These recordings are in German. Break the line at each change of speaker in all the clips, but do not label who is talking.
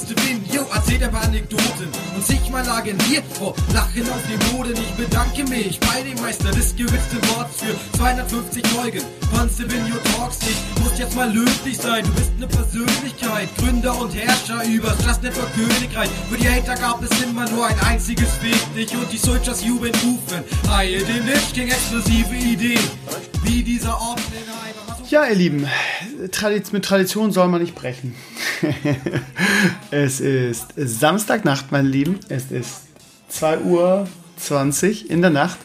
musste bin, yo, erzählt paar Anekdoten und sich mal lagen hier vor Lachen auf dem Boden. Ich bedanke mich bei dem Meister des gewitzten Worts für 250 Folgen. Ponce Vigno Talks, ich muss jetzt mal löblich sein. Du bist eine Persönlichkeit, Gründer und Herrscher übers Just Network Königreich. Für die Hater gab es immer nur ein einziges Weg, dich und die Soldiers Jubeln rufen. Heil den Lich King, exklusive Ideen, wie dieser Ort in.
Ja, ihr Lieben, Tradiz mit Tradition soll man nicht brechen. es ist Samstagnacht, meine Lieben. Es ist 2.20 Uhr in der Nacht.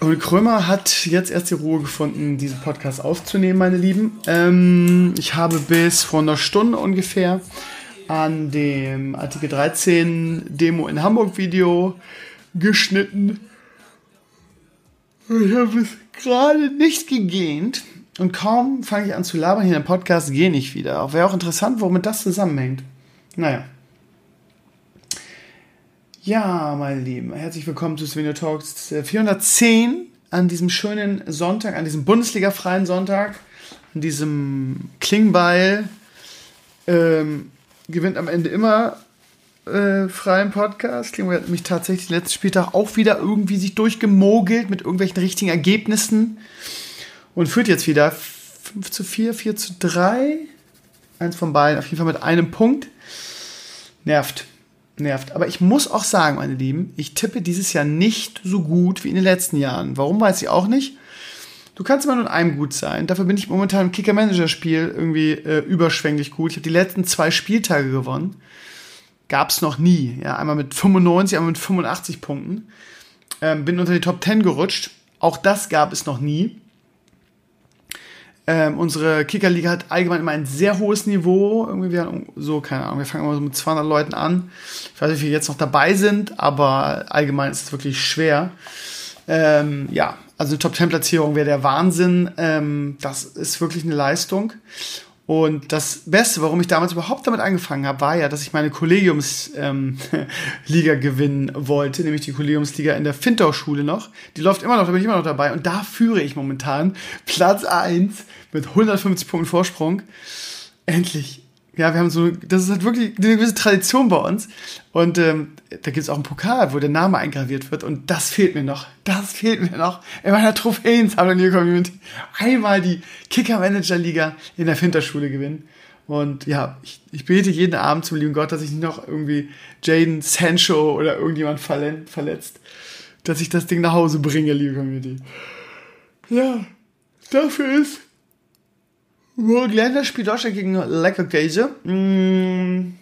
Und Krömer hat jetzt erst die Ruhe gefunden, diesen Podcast aufzunehmen, meine Lieben. Ähm, ich habe bis vor einer Stunde ungefähr an dem Artikel 13 Demo in Hamburg Video geschnitten. Ich habe es gerade nicht gegähnt. Und kaum fange ich an zu labern hier im Podcast, gehe ich wieder. Wäre auch interessant, womit das zusammenhängt. Naja. Ja, meine Lieben, herzlich willkommen zu Svenio Talks 410 an diesem schönen Sonntag, an diesem Bundesliga-freien Sonntag, an diesem Klingbeil. Ähm, gewinnt am Ende immer äh, freien Podcast. Klingbeil hat mich tatsächlich letzten Spieltag auch wieder irgendwie sich durchgemogelt mit irgendwelchen richtigen Ergebnissen und führt jetzt wieder 5 zu 4, 4 zu 3. Eins von beiden, auf jeden Fall mit einem Punkt. Nervt. Nervt. Aber ich muss auch sagen, meine Lieben, ich tippe dieses Jahr nicht so gut wie in den letzten Jahren. Warum weiß ich auch nicht. Du kannst immer nur in einem gut sein. Dafür bin ich momentan im Kicker-Manager-Spiel irgendwie äh, überschwänglich gut. Ich habe die letzten zwei Spieltage gewonnen. Gab es noch nie. Ja, einmal mit 95, einmal mit 85 Punkten. Ähm, bin unter die Top 10 gerutscht. Auch das gab es noch nie. Ähm, unsere Kickerliga hat allgemein immer ein sehr hohes Niveau. Irgendwie wir so, keine Ahnung, wir fangen immer so mit 200 Leuten an. Ich weiß nicht, wie viele jetzt noch dabei sind, aber allgemein ist es wirklich schwer. Ähm, ja, also eine Top-10-Platzierung wäre der Wahnsinn. Ähm, das ist wirklich eine Leistung. Und das Beste, warum ich damals überhaupt damit angefangen habe, war ja, dass ich meine Kollegiumsliga ähm, gewinnen wollte, nämlich die Kollegiumsliga in der Fintau-Schule noch. Die läuft immer noch, da bin ich immer noch dabei. Und da führe ich momentan Platz 1 mit 150 Punkten Vorsprung. Endlich. Ja, wir haben so, das ist halt wirklich eine gewisse Tradition bei uns. Und ähm, da gibt es auch einen Pokal, wo der Name eingraviert wird. Und das fehlt mir noch. Das fehlt mir noch in meiner Trophäensammlung hier Community. Einmal die Kicker-Manager-Liga in der Finterschule gewinnen. Und ja, ich, ich bete jeden Abend zum lieben Gott, dass ich nicht noch irgendwie Jaden Sancho oder irgendjemand verletzt, dass ich das Ding nach Hause bringe, liebe Community. Ja, dafür ist Länderspiel Deutschland gegen Leckerkäse. Mm.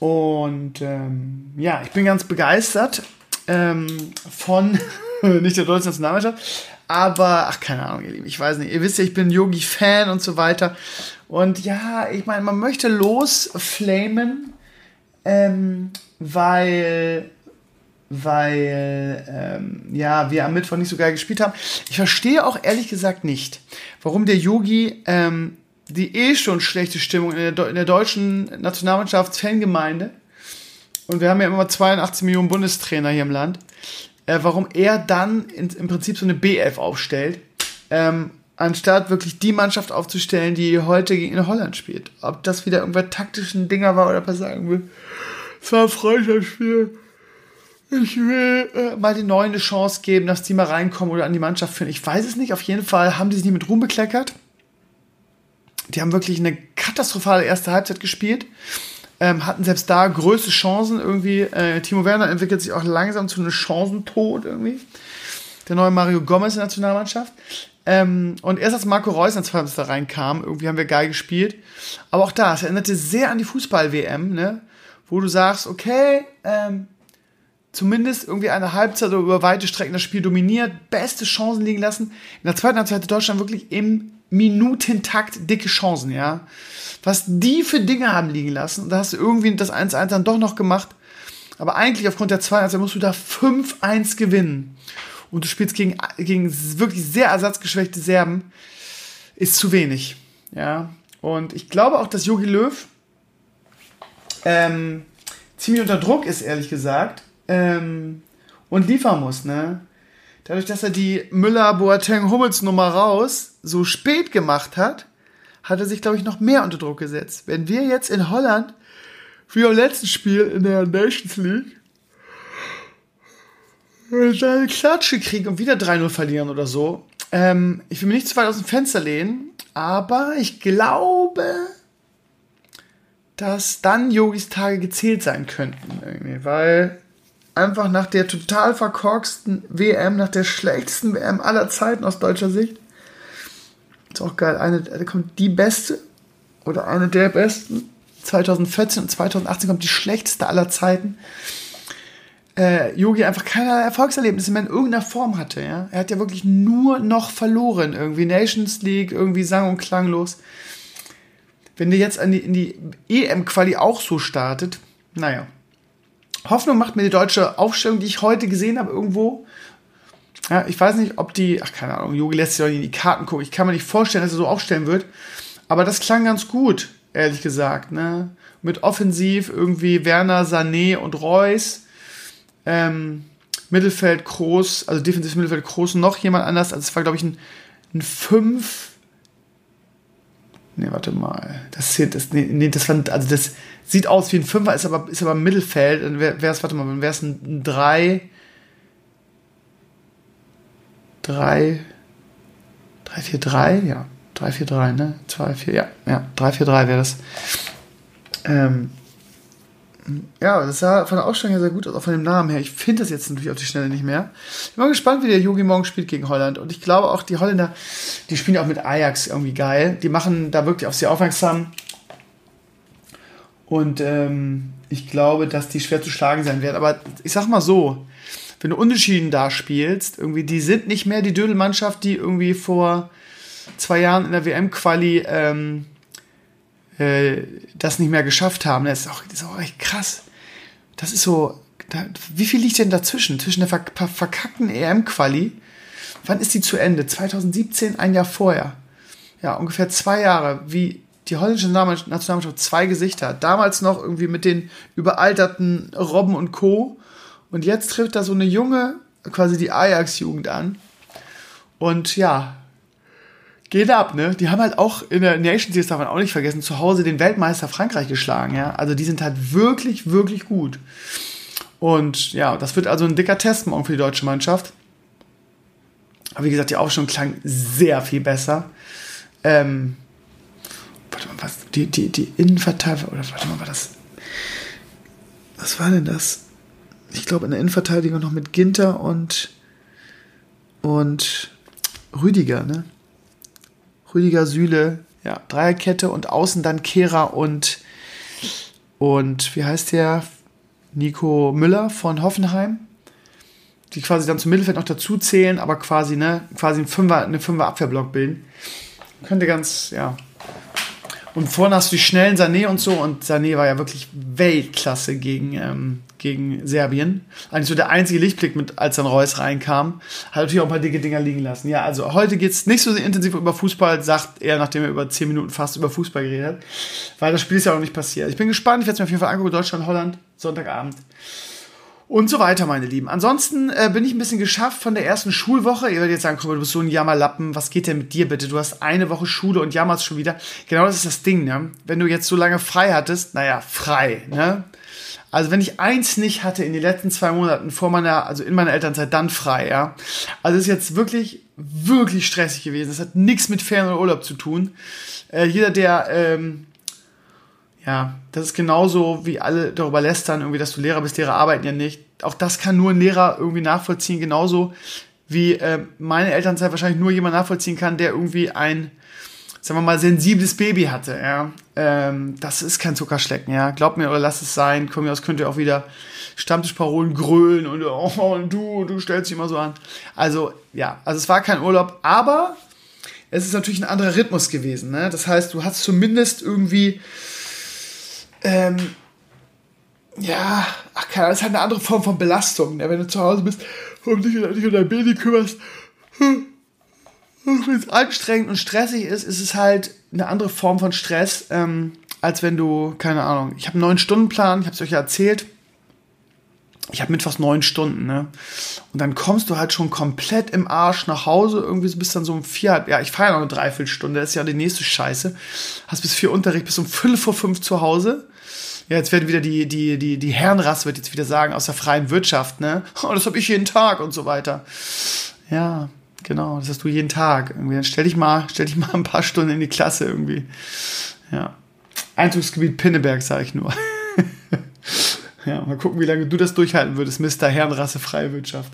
Und ähm, ja, ich bin ganz begeistert ähm, von, nicht der deutschen Nationalmannschaft, aber, ach, keine Ahnung, ihr Lieben, ich weiß nicht. Ihr wisst ja, ich bin Yogi-Fan und so weiter. Und ja, ich meine, man möchte losflamen, ähm, weil, weil, ähm, ja, wir am Mittwoch nicht so geil gespielt haben. Ich verstehe auch ehrlich gesagt nicht, warum der Yogi ähm, die eh schon schlechte Stimmung in der, in der deutschen Nationalmannschafts-Fangemeinde, und wir haben ja immer 82 Millionen Bundestrainer hier im Land, äh, warum er dann in, im Prinzip so eine B11 aufstellt, ähm, anstatt wirklich die Mannschaft aufzustellen, die heute gegen Holland spielt. Ob das wieder irgendwer taktischen Dinger war oder was sagen will. Es war ein Freundschaftsspiel. Ich will äh, mal den Neuen eine Chance geben, dass die mal reinkommen oder an die Mannschaft führen. Ich weiß es nicht. Auf jeden Fall haben die sich nicht mit Ruhm bekleckert. Die haben wirklich eine katastrophale erste Halbzeit gespielt. Ähm, hatten selbst da größte Chancen irgendwie. Äh, Timo Werner entwickelt sich auch langsam zu einem Chancentod irgendwie. Der neue Mario Gomez in der Nationalmannschaft. Ähm, und erst als Marco Reus ins Fenster reinkam, irgendwie haben wir geil gespielt. Aber auch da, es erinnerte sehr an die Fußball-WM, ne? Wo du sagst, okay, ähm, zumindest irgendwie eine Halbzeit oder über weite Strecken das Spiel dominiert, beste Chancen liegen lassen. In der zweiten Halbzeit hatte Deutschland wirklich im Minutentakt dicke Chancen, ja. Was die für Dinge haben liegen lassen, und da hast du irgendwie das 1-1 dann doch noch gemacht. Aber eigentlich aufgrund der 2-1 musst du da 5-1 gewinnen. Und du spielst gegen, gegen wirklich sehr ersatzgeschwächte Serben, ist zu wenig, ja. Und ich glaube auch, dass Jogi Löw ähm, ziemlich unter Druck ist, ehrlich gesagt, ähm, und liefern muss, ne? Dadurch, dass er die Müller-Boateng-Hummels-Nummer raus so spät gemacht hat, hat er sich, glaube ich, noch mehr unter Druck gesetzt. Wenn wir jetzt in Holland, wie am letzten Spiel in der Nations League, eine Klatsche kriegen und wieder 3-0 verlieren oder so, ähm, ich will mir nicht zu weit aus dem Fenster lehnen, aber ich glaube, dass dann Yogis Tage gezählt sein könnten, irgendwie, weil einfach nach der total verkorksten WM, nach der schlechtesten WM aller Zeiten aus deutscher Sicht, ist auch geil, eine, da kommt die beste oder eine der besten. 2014 und 2018 kommt die schlechteste aller Zeiten. Yogi äh, einfach keine Erfolgserlebnisse mehr in irgendeiner Form hatte. Ja? Er hat ja wirklich nur noch verloren. Irgendwie Nations League, irgendwie sang- und klanglos. Wenn der jetzt in die, in die EM-Quali auch so startet, naja. Hoffnung macht mir die deutsche Aufstellung, die ich heute gesehen habe, irgendwo. Ja, ich weiß nicht, ob die, ach keine Ahnung, Jogi lässt sich auch nicht in die Karten gucken. Ich kann mir nicht vorstellen, dass er so aufstellen wird. Aber das klang ganz gut, ehrlich gesagt. Ne? Mit offensiv irgendwie Werner, Sané und Reus. Ähm, Mittelfeld groß, also defensives Mittelfeld groß noch jemand anders. Also es war, glaube ich, ein, ein 5. Ne, warte mal. Das hier, das, nee, nee, das war, also das sieht aus wie ein Fünfer, ist aber, ist aber im Mittelfeld. Dann wäre es, warte mal, wäre es ein 3. 3. 3, 4, 3, ja. 3, 4, 3, ne? 2, 4, ja, ja, 3, 4, 3 wäre das. Ähm, ja, das sah von der Ausstellung her sehr gut aus, auch von dem Namen her. Ich finde das jetzt natürlich auf die Schnelle nicht mehr. Ich bin mal gespannt, wie der Yogi morgen spielt gegen Holland. Und ich glaube auch, die Holländer, die spielen auch mit Ajax irgendwie geil. Die machen da wirklich auf sie aufmerksam. Und ähm, ich glaube, dass die schwer zu schlagen sein werden. Aber ich sag mal so, wenn du unentschieden da spielst, irgendwie, die sind nicht mehr die Dödelmannschaft, die irgendwie vor zwei Jahren in der WM-Quali ähm, äh, das nicht mehr geschafft haben. Das ist auch, das ist auch echt krass. Das ist so, da, wie viel liegt denn dazwischen? Zwischen der ver verkackten EM-Quali, wann ist die zu Ende? 2017, ein Jahr vorher. Ja, ungefähr zwei Jahre, wie die holländische Nationalmannschaft zwei Gesichter hat. Damals noch irgendwie mit den überalterten Robben und Co. Und jetzt trifft da so eine junge, quasi die Ajax-Jugend an. Und ja, geht ab, ne? Die haben halt auch in der Nations League, darf man auch nicht vergessen, zu Hause den Weltmeister Frankreich geschlagen, ja? Also die sind halt wirklich, wirklich gut. Und ja, das wird also ein dicker Test morgen für die deutsche Mannschaft. Aber wie gesagt, die Aufstellung klang sehr viel besser. Ähm, warte mal, was, die, die, die Innenverteidigung, oder warte mal, war das, was war denn das? Ich glaube, in der Innenverteidigung noch mit Ginter und, und Rüdiger, ne? Rüdiger Süle, ja, Dreierkette und außen dann Kehrer und, und wie heißt der? Nico Müller von Hoffenheim, die quasi dann zum Mittelfeld noch dazu zählen, aber quasi, ne, quasi ein Fünfer, eine Fünfer Abwehrblock bilden. Könnte ganz, ja, und vorne hast du die schnellen Sané und so. Und Sané war ja wirklich Weltklasse gegen, ähm, gegen Serbien. Eigentlich so der einzige Lichtblick, mit, als dann Reus reinkam. Hat natürlich auch ein paar dicke Dinger liegen lassen. Ja, also heute geht es nicht so intensiv über Fußball, sagt er, nachdem er über 10 Minuten fast über Fußball geredet hat. Weil das Spiel ist ja noch nicht passiert. Ich bin gespannt. Ich werde es mir auf jeden Fall angucken. Deutschland, Holland, Sonntagabend und so weiter, meine Lieben. Ansonsten äh, bin ich ein bisschen geschafft von der ersten Schulwoche. Ihr werdet jetzt sagen, komm, du bist so ein Jammerlappen. Was geht denn mit dir bitte? Du hast eine Woche Schule und jammerst schon wieder. Genau das ist das Ding, ne? Wenn du jetzt so lange frei hattest, naja, frei, ne? Also wenn ich eins nicht hatte in den letzten zwei Monaten vor meiner, also in meiner Elternzeit, dann frei, ja. Also ist jetzt wirklich, wirklich stressig gewesen. Es hat nichts mit Ferien oder Urlaub zu tun. Äh, jeder, der ähm, ja, das ist genauso, wie alle darüber lästern, irgendwie, dass du Lehrer bist, Lehrer arbeiten ja nicht. Auch das kann nur ein Lehrer irgendwie nachvollziehen, genauso wie äh, meine Elternzeit wahrscheinlich nur jemand nachvollziehen kann, der irgendwie ein, sagen wir mal, sensibles Baby hatte, ja. Ähm, das ist kein Zuckerschlecken, ja. Glaubt mir oder lasst es sein. Komm aus, könnt ihr auch wieder Stammtischparolen grölen und oh, und du, du stellst dich immer so an. Also, ja, also es war kein Urlaub, aber es ist natürlich ein anderer Rhythmus gewesen, ne? Das heißt, du hast zumindest irgendwie ähm, ja, ach keine Ahnung, das ist halt eine andere Form von Belastung. Ne? Wenn du zu Hause bist und dich, um dein Baby kümmerst, wenn es anstrengend und stressig ist, ist es halt eine andere Form von Stress, ähm, als wenn du, keine Ahnung, ich habe einen neuen Stundenplan, ich habe es euch ja erzählt. Ich habe mittwochs neun Stunden, ne? Und dann kommst du halt schon komplett im Arsch nach Hause, irgendwie bist dann so um vier, ja, ich fahre ja noch eine Dreiviertelstunde, das ist ja die nächste Scheiße. Hast bis vier Unterricht, bis um fünf vor fünf zu Hause. Ja, jetzt werden wieder die, die, die, die Herrenrasse wird jetzt wieder sagen, aus der freien Wirtschaft, ne? Oh, das habe ich jeden Tag und so weiter. Ja, genau, das hast du jeden Tag. Irgendwie, dann stell dich mal, stell dich mal ein paar Stunden in die Klasse irgendwie. Ja. Einzugsgebiet Pinneberg, sage ich nur. Ja, mal gucken, wie lange du das durchhalten würdest, Mr. Herrenrasse Freiwirtschaft.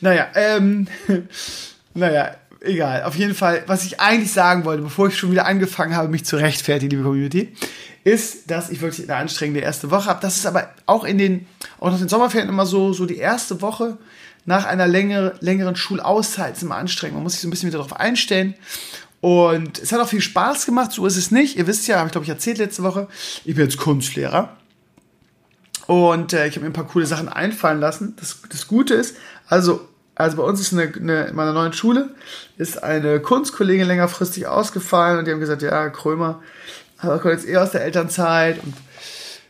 Naja, ähm, naja, egal. Auf jeden Fall, was ich eigentlich sagen wollte, bevor ich schon wieder angefangen habe, mich zu rechtfertigen, liebe Community, ist, dass ich wirklich eine anstrengende erste Woche habe. Das ist aber auch in den, auch nach den Sommerferien immer so, so die erste Woche nach einer längere, längeren Schulauszeit ist immer anstrengend. Man muss sich so ein bisschen wieder darauf einstellen. Und es hat auch viel Spaß gemacht, so ist es nicht. Ihr wisst ja, habe ich glaube ich erzählt letzte Woche, ich bin jetzt Kunstlehrer. Und äh, ich habe mir ein paar coole Sachen einfallen lassen. Das, das Gute ist, also, also bei uns ist eine, eine, in meiner neuen Schule ist eine Kunstkollegin längerfristig ausgefallen und die haben gesagt, ja, Krömer, aber kommt jetzt eh aus der Elternzeit und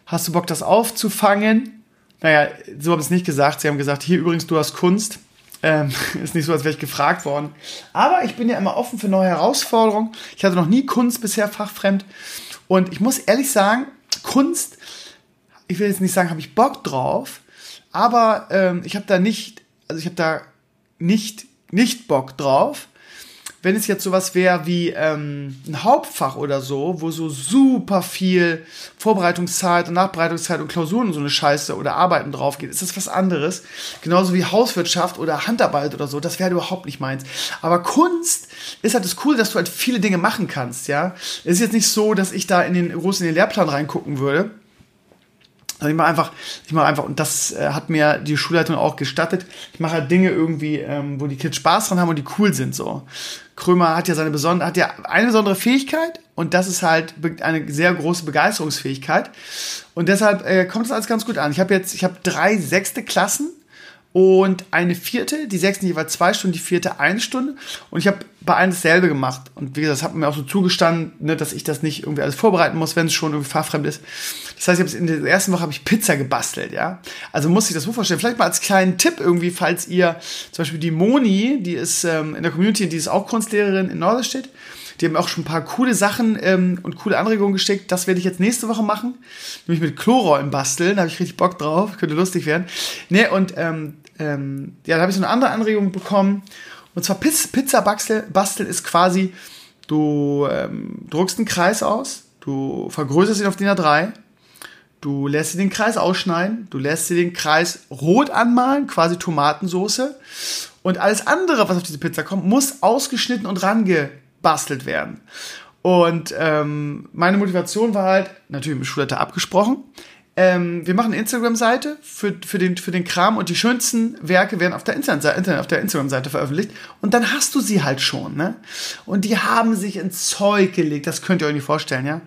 hast du Bock, das aufzufangen? Naja, so haben sie es nicht gesagt. Sie haben gesagt, hier übrigens, du hast Kunst. Ähm, ist nicht so, als wäre ich gefragt worden. Aber ich bin ja immer offen für neue Herausforderungen. Ich hatte noch nie Kunst bisher fachfremd. Und ich muss ehrlich sagen, Kunst ich will jetzt nicht sagen, habe ich Bock drauf, aber ähm, ich habe da nicht, also ich habe da nicht, nicht Bock drauf. Wenn es jetzt sowas wäre wie ähm, ein Hauptfach oder so, wo so super viel Vorbereitungszeit und Nachbereitungszeit und Klausuren und so eine Scheiße oder Arbeiten drauf geht, ist das was anderes. Genauso wie Hauswirtschaft oder Handarbeit oder so, das wäre halt überhaupt nicht meins. Aber Kunst ist halt das Coole, dass du halt viele Dinge machen kannst, ja. Es ist jetzt nicht so, dass ich da in den groß in den Lehrplan reingucken würde also ich mache einfach, ich mache einfach, und das äh, hat mir die Schulleitung auch gestattet, ich mache halt Dinge irgendwie, ähm, wo die Kids Spaß dran haben und die cool sind so. Krömer hat ja seine besondere, hat ja eine besondere Fähigkeit und das ist halt eine sehr große Begeisterungsfähigkeit. Und deshalb äh, kommt das alles ganz gut an. Ich habe jetzt, ich habe drei sechste Klassen und eine vierte, die sechsten jeweils zwei Stunden, die vierte eine Stunde. Und ich habe bei allen dasselbe gemacht. Und wie gesagt, das hat mir auch so zugestanden, ne, dass ich das nicht irgendwie alles vorbereiten muss, wenn es schon irgendwie fahrfremd ist. Das heißt, ich in der ersten Woche habe ich Pizza gebastelt, ja. Also muss ich das so vorstellen. Vielleicht mal als kleinen Tipp irgendwie, falls ihr zum Beispiel die Moni, die ist ähm, in der Community, die ist auch Kunstlehrerin in Norderstedt. Die haben auch schon ein paar coole Sachen ähm, und coole Anregungen geschickt. Das werde ich jetzt nächste Woche machen. Nämlich mit Chlorollen basteln. Da habe ich richtig Bock drauf. Könnte lustig werden. Ne, und ähm, ähm, ja, da habe ich so eine andere Anregung bekommen. Und zwar Pizza basteln ist quasi, du ähm, druckst einen Kreis aus, du vergrößerst ihn auf DIN A3, du lässt dir den Kreis ausschneiden, du lässt dir den Kreis rot anmalen, quasi Tomatensoße. Und alles andere, was auf diese Pizza kommt, muss ausgeschnitten und rangebastelt werden. Und ähm, meine Motivation war halt, natürlich mit Schulleiter abgesprochen, ähm, wir machen eine Instagram-Seite für, für, den, für den Kram und die schönsten Werke werden auf der, auf der Instagram-Seite veröffentlicht. Und dann hast du sie halt schon, ne? Und die haben sich ins Zeug gelegt. Das könnt ihr euch nicht vorstellen, ja?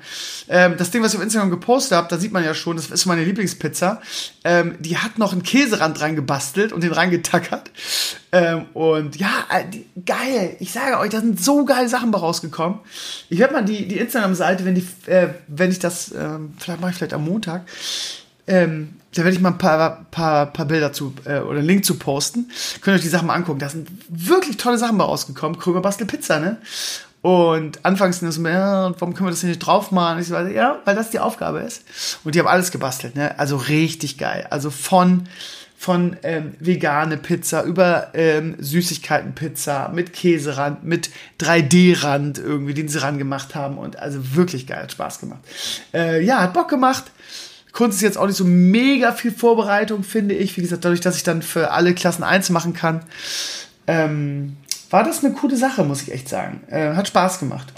Ähm, das Ding, was ich auf Instagram gepostet habe, da sieht man ja schon, das ist meine Lieblingspizza. Ähm, die hat noch einen Käserand dran gebastelt und den reingetackert. Ähm, und ja, äh, geil. Ich sage euch, da sind so geile Sachen rausgekommen. Ich werde mal die, die Instagram-Seite, wenn, die, äh, wenn ich das, äh, vielleicht mache ich vielleicht am Montag, ähm, da werde ich mal ein paar, paar, paar Bilder zu äh, oder einen Link zu posten. Könnt ihr euch die Sachen mal angucken. Da sind wirklich tolle Sachen rausgekommen. Krüger Bastel Pizza, ne? Und anfangs sind das so, ja, warum können wir das nicht draufmalen? Ich so, ja, weil das die Aufgabe ist. Und die haben alles gebastelt, ne? Also richtig geil. Also von von ähm, vegane Pizza über ähm, Süßigkeiten-Pizza mit Käserand, mit 3D-Rand irgendwie, den sie ran gemacht haben. Und also wirklich geil, hat Spaß gemacht. Äh, ja, hat Bock gemacht. Kunst ist jetzt auch nicht so mega viel Vorbereitung, finde ich. Wie gesagt, dadurch, dass ich dann für alle Klassen eins machen kann, ähm, war das eine coole Sache, muss ich echt sagen. Äh, hat Spaß gemacht.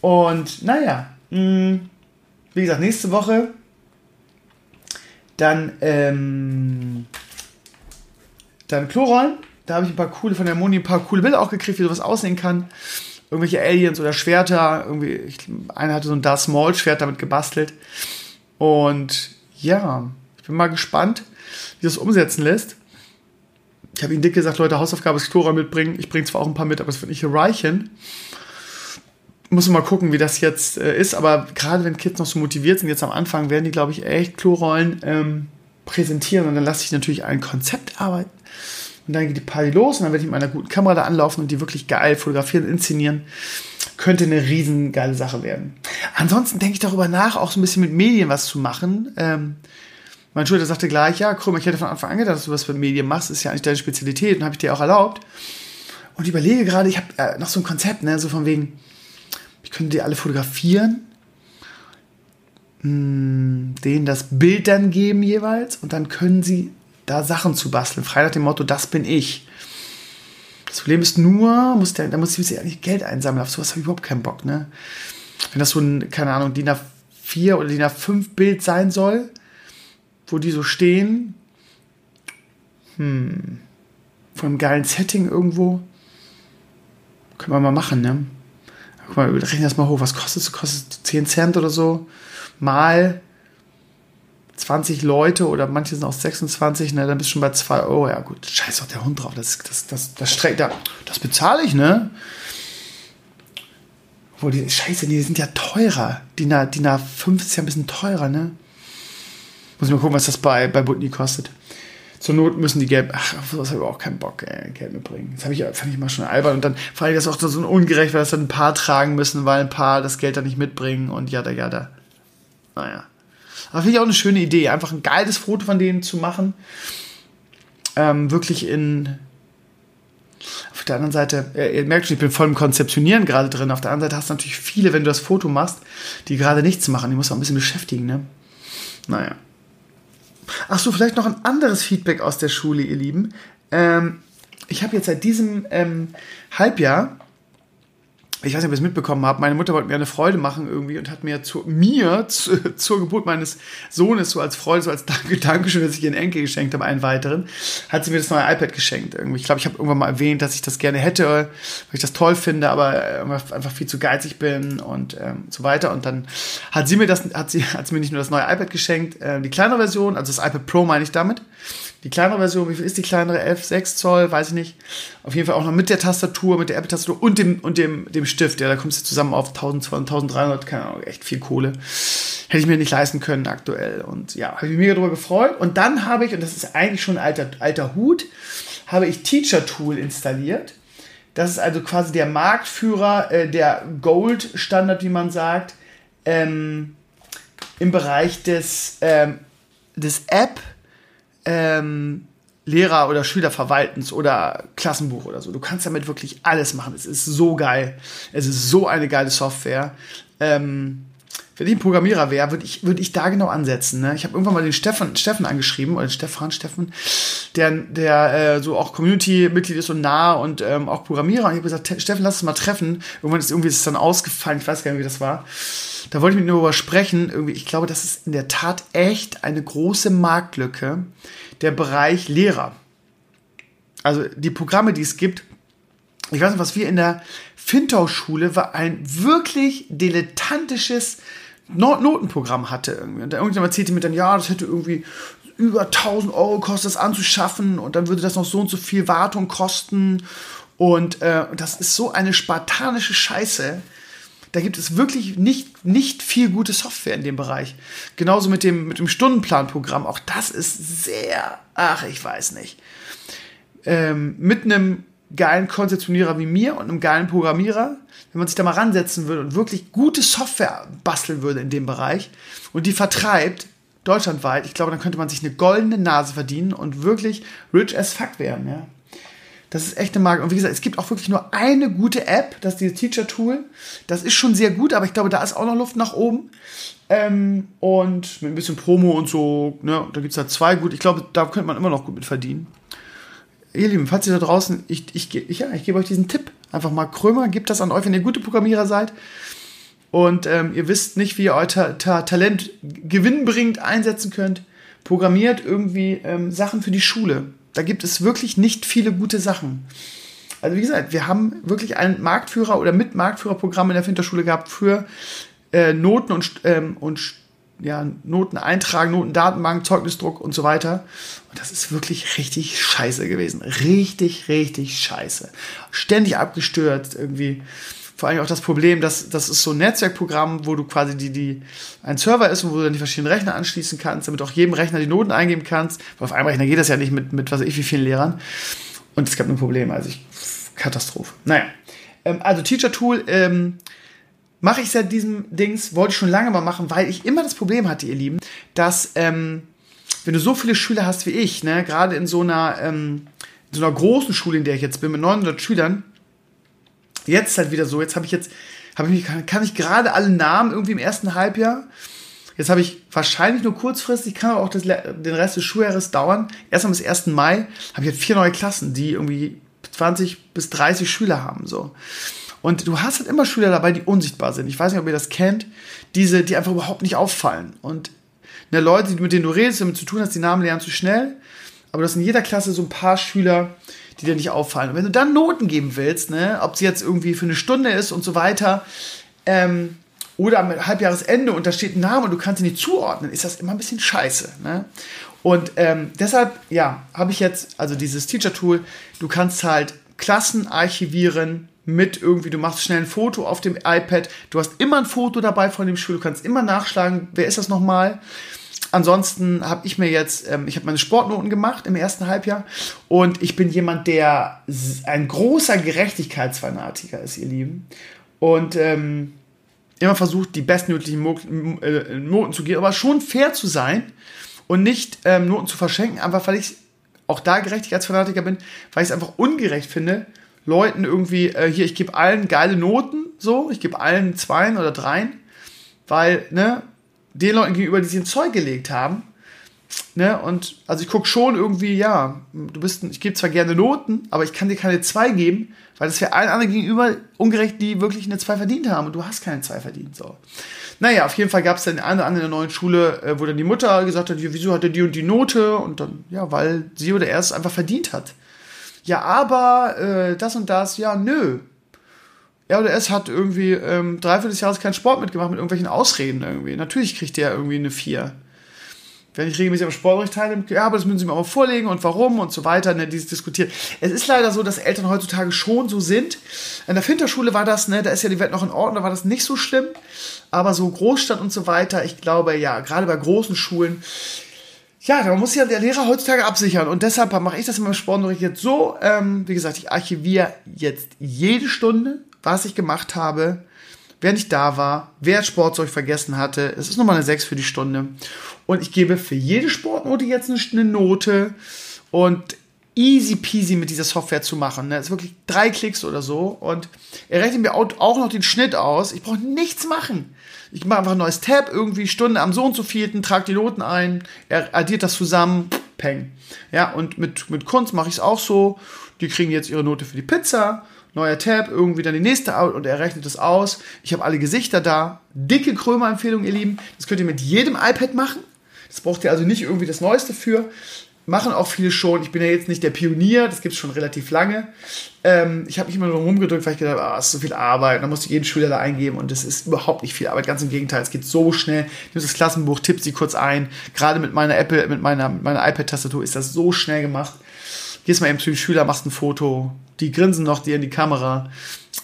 Und naja, mh, mm, wie gesagt, nächste Woche dann, ähm, dann Klorollen. Da habe ich ein paar coole von der Moni, ein paar coole Bilder auch gekriegt, wie sowas aussehen kann. Irgendwelche Aliens oder Schwerter. Irgendwie, ich, einer hatte so ein Darth Maul Schwert damit gebastelt. Und ja, ich bin mal gespannt, wie das umsetzen lässt. Ich habe ihnen dick gesagt, Leute, Hausaufgabe ist Klorollen mitbringen. Ich bringe zwar auch ein paar mit, aber es wird nicht reichen muss mal gucken, wie das jetzt äh, ist. Aber gerade wenn Kids noch so motiviert sind, jetzt am Anfang, werden die, glaube ich, echt Klorollen ähm, präsentieren und dann lasse ich natürlich ein Konzept arbeiten. Und dann geht die Party los und dann werde ich mit einer guten Kamera da anlaufen und die wirklich geil fotografieren, inszenieren. Könnte eine riesen geile Sache werden. Ansonsten denke ich darüber nach, auch so ein bisschen mit Medien was zu machen. Ähm, mein Schulter sagte gleich, ja, Krümmer, ich hätte von Anfang an gedacht, dass du was mit Medien machst, ist ja eigentlich deine Spezialität und habe ich dir auch erlaubt. Und überlege gerade, ich habe äh, noch so ein Konzept, ne, so von wegen, ich könnte die alle fotografieren, hm, denen das Bild dann geben jeweils. Und dann können sie da Sachen zu basteln, frei nach dem Motto, das bin ich. Das Problem ist nur, muss der, da muss ich eigentlich Geld einsammeln, auf sowas habe ich überhaupt keinen Bock, ne? Wenn das so ein, keine Ahnung, DIN A4 oder DIN A5 Bild sein soll, wo die so stehen, hm, von einem geilen Setting irgendwo, können wir mal machen, ne? Guck mal, rechnen das mal hoch. Was kostet es? Kostet 10 Cent oder so? Mal 20 Leute oder manche sind auch 26, ne? Dann bist du schon bei 2 Euro. Ja, gut, scheiß doch der Hund drauf. Das, das, das, das, das, das bezahle ich, ne? Obwohl, die, scheiße, die sind ja teurer. Die DIN A5 ist ja ein bisschen teurer, ne? Muss ich mal gucken, was das bei, bei Butni kostet. Zur Not müssen die Gelb, ach, auf sowas habe ich auch keinen Bock, ey, Geld mitbringen. Das habe ich, fand ich mal schon albern. Und dann vor allem das auch so ungerecht, weil das dann ein paar tragen müssen, weil ein paar das Geld dann nicht mitbringen und ja, da, ja, da. Naja. Aber finde ich auch eine schöne Idee, einfach ein geiles Foto von denen zu machen. Ähm, wirklich in. Auf der anderen Seite, äh, ihr merkt schon, ich bin voll im Konzeptionieren gerade drin. Auf der anderen Seite hast du natürlich viele, wenn du das Foto machst, die gerade nichts machen. Die musst du auch ein bisschen beschäftigen, ne? Naja. Ach so, vielleicht noch ein anderes Feedback aus der Schule, ihr Lieben. Ähm, ich habe jetzt seit diesem ähm, Halbjahr ich weiß nicht, ob ihr es mitbekommen habt, meine Mutter wollte mir eine Freude machen irgendwie und hat mir zu mir zu, zur Geburt meines Sohnes so als Freude, so als Danke, Dankeschön, dass ich ihren Enkel geschenkt habe, einen weiteren, hat sie mir das neue iPad geschenkt irgendwie. Ich glaube, ich habe irgendwann mal erwähnt, dass ich das gerne hätte, weil ich das toll finde, aber einfach viel zu geizig bin und ähm, so weiter. Und dann hat sie mir das, hat sie, hat sie mir nicht nur das neue iPad geschenkt, äh, die kleinere Version, also das iPad Pro meine ich damit, die kleinere Version, wie viel ist die kleinere? 11, 6 Zoll, weiß ich nicht. Auf jeden Fall auch noch mit der Tastatur, mit der Apple-Tastatur und dem, und dem, dem Stift. Ja, da kommst du zusammen auf 1200, 1300, keine Ahnung, echt viel Kohle. Hätte ich mir nicht leisten können aktuell. Und ja, habe ich mich mega darüber gefreut. Und dann habe ich, und das ist eigentlich schon ein alter, alter Hut, habe ich Teacher Tool installiert. Das ist also quasi der Marktführer, äh, der Gold-Standard, wie man sagt, ähm, im Bereich des, ähm, des App- ähm, Lehrer- oder Schülerverwaltens oder Klassenbuch oder so. Du kannst damit wirklich alles machen. Es ist so geil. Es ist so eine geile Software. Ähm, wenn ich ein Programmierer wäre, würde ich, würd ich da genau ansetzen. Ne? Ich habe irgendwann mal den Steffen, Steffen angeschrieben, oder Stefan, Steffen, der, der äh, so auch Community-Mitglied ist und nah und ähm, auch Programmierer. Und ich habe gesagt, Steffen, lass uns mal treffen. Irgendwann ist irgendwie ist es dann ausgefallen, ich weiß gar nicht, wie das war. Da wollte ich mit ihm darüber sprechen. Irgendwie, ich glaube, das ist in der Tat echt eine große Marktlücke, der Bereich Lehrer. Also die Programme, die es gibt, ich weiß nicht, was wir in der Fintau-Schule war ein wirklich dilettantisches Notenprogramm hatte. Irgendwie. Und irgendjemand erzählte mir dann, ja, das hätte irgendwie über 1000 Euro kostet, das anzuschaffen und dann würde das noch so und so viel Wartung kosten. Und äh, das ist so eine spartanische Scheiße. Da gibt es wirklich nicht, nicht viel gute Software in dem Bereich. Genauso mit dem, mit dem Stundenplanprogramm. Auch das ist sehr, ach, ich weiß nicht. Ähm, mit einem geilen Konzeptionierer wie mir und einem geilen Programmierer, wenn man sich da mal ransetzen würde und wirklich gute Software basteln würde in dem Bereich und die vertreibt, deutschlandweit, ich glaube, dann könnte man sich eine goldene Nase verdienen und wirklich rich as fuck werden, ja. Das ist echt eine Marke. Und wie gesagt, es gibt auch wirklich nur eine gute App, das ist dieses Teacher Tool. Das ist schon sehr gut, aber ich glaube, da ist auch noch Luft nach oben. Ähm, und mit ein bisschen Promo und so, ne, da gibt es halt zwei gut. Ich glaube, da könnte man immer noch gut mit verdienen ihr Lieben, falls ihr da draußen, ich, ich, ich, ja, ich gebe euch diesen Tipp. Einfach mal Krömer, gebt das an euch, wenn ihr gute Programmierer seid. Und ähm, ihr wisst nicht, wie ihr euer Ta Ta Talent gewinnbringend einsetzen könnt. Programmiert irgendwie ähm, Sachen für die Schule. Da gibt es wirklich nicht viele gute Sachen. Also wie gesagt, wir haben wirklich ein Marktführer oder mit Marktführerprogramm in der Finterschule gehabt für äh, Noten und, ähm, und ja, Noten eintragen, Notendatenbank, Zeugnisdruck und so weiter. Und das ist wirklich richtig scheiße gewesen. Richtig, richtig scheiße. Ständig abgestürzt, irgendwie vor allem auch das Problem, dass das ist so ein Netzwerkprogramm, wo du quasi die, die ein Server ist und wo du dann die verschiedenen Rechner anschließen kannst, damit auch jedem Rechner die Noten eingeben kannst. Weil auf einem Rechner geht das ja nicht mit, mit was weiß ich wie vielen Lehrern. Und es gab ein Problem, also ich, Katastrophe. Naja. Ähm, also Teacher Tool, ähm, mache ich seit diesem Dings, wollte ich schon lange mal machen, weil ich immer das Problem hatte, ihr Lieben, dass ähm, wenn du so viele Schüler hast wie ich, ne, gerade in so einer ähm, in so einer großen Schule, in der ich jetzt bin, mit 900 Schülern, jetzt halt wieder so, jetzt habe ich jetzt, habe ich kann, kann ich gerade alle Namen irgendwie im ersten Halbjahr. Jetzt habe ich wahrscheinlich nur kurzfristig, kann aber auch das, den Rest des Schuljahres dauern. Erst am 1. Mai habe ich jetzt vier neue Klassen, die irgendwie 20 bis 30 Schüler haben, so. Und du hast halt immer Schüler dabei, die unsichtbar sind. Ich weiß nicht, ob ihr das kennt. Diese, die einfach überhaupt nicht auffallen. Und ne, Leute, mit denen du redest, damit zu tun hast, die Namen lernen zu schnell. Aber du hast in jeder Klasse so ein paar Schüler, die dir nicht auffallen. Und wenn du dann Noten geben willst, ne, ob sie jetzt irgendwie für eine Stunde ist und so weiter, ähm, oder am Halbjahresende und da steht ein Name und du kannst ihn nicht zuordnen, ist das immer ein bisschen scheiße. Ne? Und ähm, deshalb, ja, habe ich jetzt, also dieses Teacher-Tool, du kannst halt Klassen archivieren mit irgendwie, du machst schnell ein Foto auf dem iPad, du hast immer ein Foto dabei von dem Schul, du kannst immer nachschlagen, wer ist das nochmal. Ansonsten habe ich mir jetzt, ähm, ich habe meine Sportnoten gemacht im ersten Halbjahr und ich bin jemand, der ein großer Gerechtigkeitsfanatiker ist, ihr Lieben. Und ähm, immer versucht, die bestmöglichen äh, Noten zu geben, aber schon fair zu sein und nicht ähm, Noten zu verschenken, einfach weil ich auch da Gerechtigkeitsfanatiker bin, weil ich es einfach ungerecht finde, Leuten irgendwie, äh, hier, ich gebe allen geile Noten, so, ich gebe allen Zweien oder Dreien, weil, ne, den Leuten gegenüber, die sich ins Zeug gelegt haben, ne, und, also ich gucke schon irgendwie, ja, du bist, ich gebe zwar gerne Noten, aber ich kann dir keine zwei geben, weil das wäre allen anderen gegenüber ungerecht, die wirklich eine zwei verdient haben und du hast keine zwei verdient, so. Naja, auf jeden Fall gab es dann eine andere in der neuen Schule, äh, wo dann die Mutter gesagt hat, wieso hat er die und die Note? Und dann, ja, weil sie oder er es einfach verdient hat ja, aber äh, das und das, ja, nö. Er oder es hat irgendwie ähm, dreiviertel des Jahres keinen Sport mitgemacht mit irgendwelchen Ausreden irgendwie. Natürlich kriegt der irgendwie eine 4. Wenn ich regelmäßig am Sportunterricht teilnehme, ja, aber das müssen sie mir auch mal vorlegen und warum und so weiter, ne, dieses diskutiert. Es ist leider so, dass Eltern heutzutage schon so sind. In der Finterschule war das, ne, da ist ja die Welt noch in Ordnung, da war das nicht so schlimm. Aber so Großstadt und so weiter, ich glaube, ja, gerade bei großen Schulen, ja, da muss ja der Lehrer heutzutage absichern. Und deshalb mache ich das in meinem Sportunterricht jetzt so. Ähm, wie gesagt, ich archiviere jetzt jede Stunde, was ich gemacht habe, wer nicht da war, wer Sportzeug vergessen hatte. Es ist nochmal eine 6 für die Stunde. Und ich gebe für jede Sportnote jetzt eine Note. Und easy peasy mit dieser Software zu machen. Ne? Das ist wirklich drei Klicks oder so. Und er rechnet mir auch noch den Schnitt aus. Ich brauche nichts machen. Ich mache einfach ein neues Tab, irgendwie Stunde am so und so vierten, trage die Noten ein, er addiert das zusammen, peng. Ja, und mit, mit Kunst mache ich es auch so. Die kriegen jetzt ihre Note für die Pizza, neuer Tab, irgendwie dann die nächste und er rechnet das aus. Ich habe alle Gesichter da. Dicke Krömer-Empfehlung, ihr Lieben. Das könnt ihr mit jedem iPad machen. Das braucht ihr also nicht irgendwie das Neueste für machen auch viele schon. Ich bin ja jetzt nicht der Pionier, das gibt es schon relativ lange. Ähm, ich habe mich immer nur rumgedrückt, weil ich gedacht habe, ah, es ist so viel Arbeit. Dann musste ich jeden Schüler da eingeben und das ist überhaupt nicht viel Arbeit. Ganz im Gegenteil, es geht so schnell. Du nimmst das Klassenbuch, tippst sie kurz ein. Gerade mit meiner Apple, mit meiner, meiner iPad-Tastatur ist das so schnell gemacht. Gehst mal eben zu den Schülern, machst ein Foto. Die grinsen noch dir in die Kamera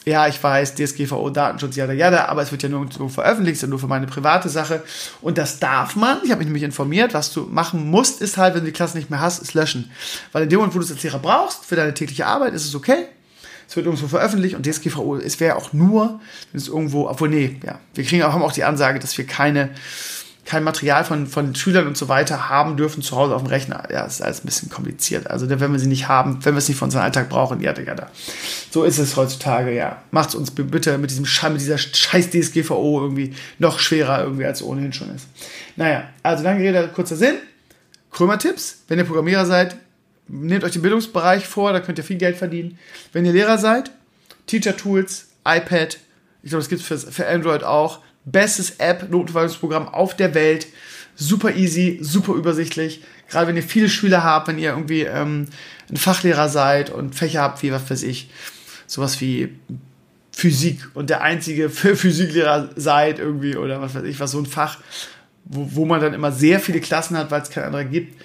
ja, ich weiß, DSGVO, Datenschutz, ja, ja, aber es wird ja nirgendwo veröffentlicht, sondern nur für meine private Sache. Und das darf man. Ich habe mich nämlich informiert. Was du machen musst, ist halt, wenn du die Klasse nicht mehr hast, ist löschen. Weil in dem Moment, wo du es als Lehrer brauchst, für deine tägliche Arbeit, ist es okay. Es wird irgendwo veröffentlicht und DSGVO, es wäre auch nur, wenn es irgendwo, obwohl, nee, ja, wir kriegen haben auch die Ansage, dass wir keine kein Material von, von Schülern und so weiter haben dürfen zu Hause auf dem Rechner. Ja, ist alles ein bisschen kompliziert. Also wenn wir sie nicht haben, wenn wir es nicht für unseren Alltag brauchen, ja, ja, da. So ist es heutzutage, ja. Macht es uns bitte mit diesem Scheiß, mit dieser scheiß DSGVO irgendwie noch schwerer irgendwie, als ohnehin schon ist. Naja, also lange Rede, kurzer Sinn. Krömer-Tipps, wenn ihr Programmierer seid, nehmt euch den Bildungsbereich vor, da könnt ihr viel Geld verdienen. Wenn ihr Lehrer seid, Teacher-Tools, iPad, ich glaube, das gibt es für Android auch bestes App-Notenverwaltungsprogramm auf der Welt. Super easy, super übersichtlich. Gerade wenn ihr viele Schüler habt, wenn ihr irgendwie ähm, ein Fachlehrer seid und Fächer habt wie, was weiß ich, sowas wie Physik und der einzige Physiklehrer seid irgendwie oder was weiß ich, was so ein Fach, wo, wo man dann immer sehr viele Klassen hat, weil es keine andere gibt.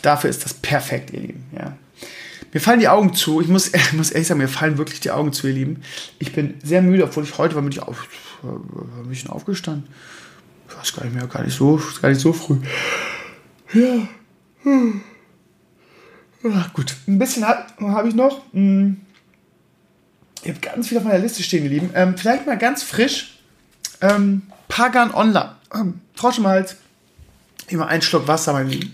Dafür ist das perfekt, ihr Lieben. Ja. Mir fallen die Augen zu. Ich muss, ich muss ehrlich sagen, mir fallen wirklich die Augen zu, ihr Lieben. Ich bin sehr müde, obwohl ich heute war mit ich auf, ein bisschen aufgestanden. Ich weiß gar nicht mehr, gar nicht so, gar nicht so früh. Ja. Ach, gut, ein bisschen habe hab ich noch. Hm. Ich habe ganz viel auf meiner Liste stehen, ihr Lieben. Ähm, vielleicht mal ganz frisch. Ähm, Pagan Online. Ähm, Frosch im Hals. Immer einen Schluck Wasser, mein Lieben.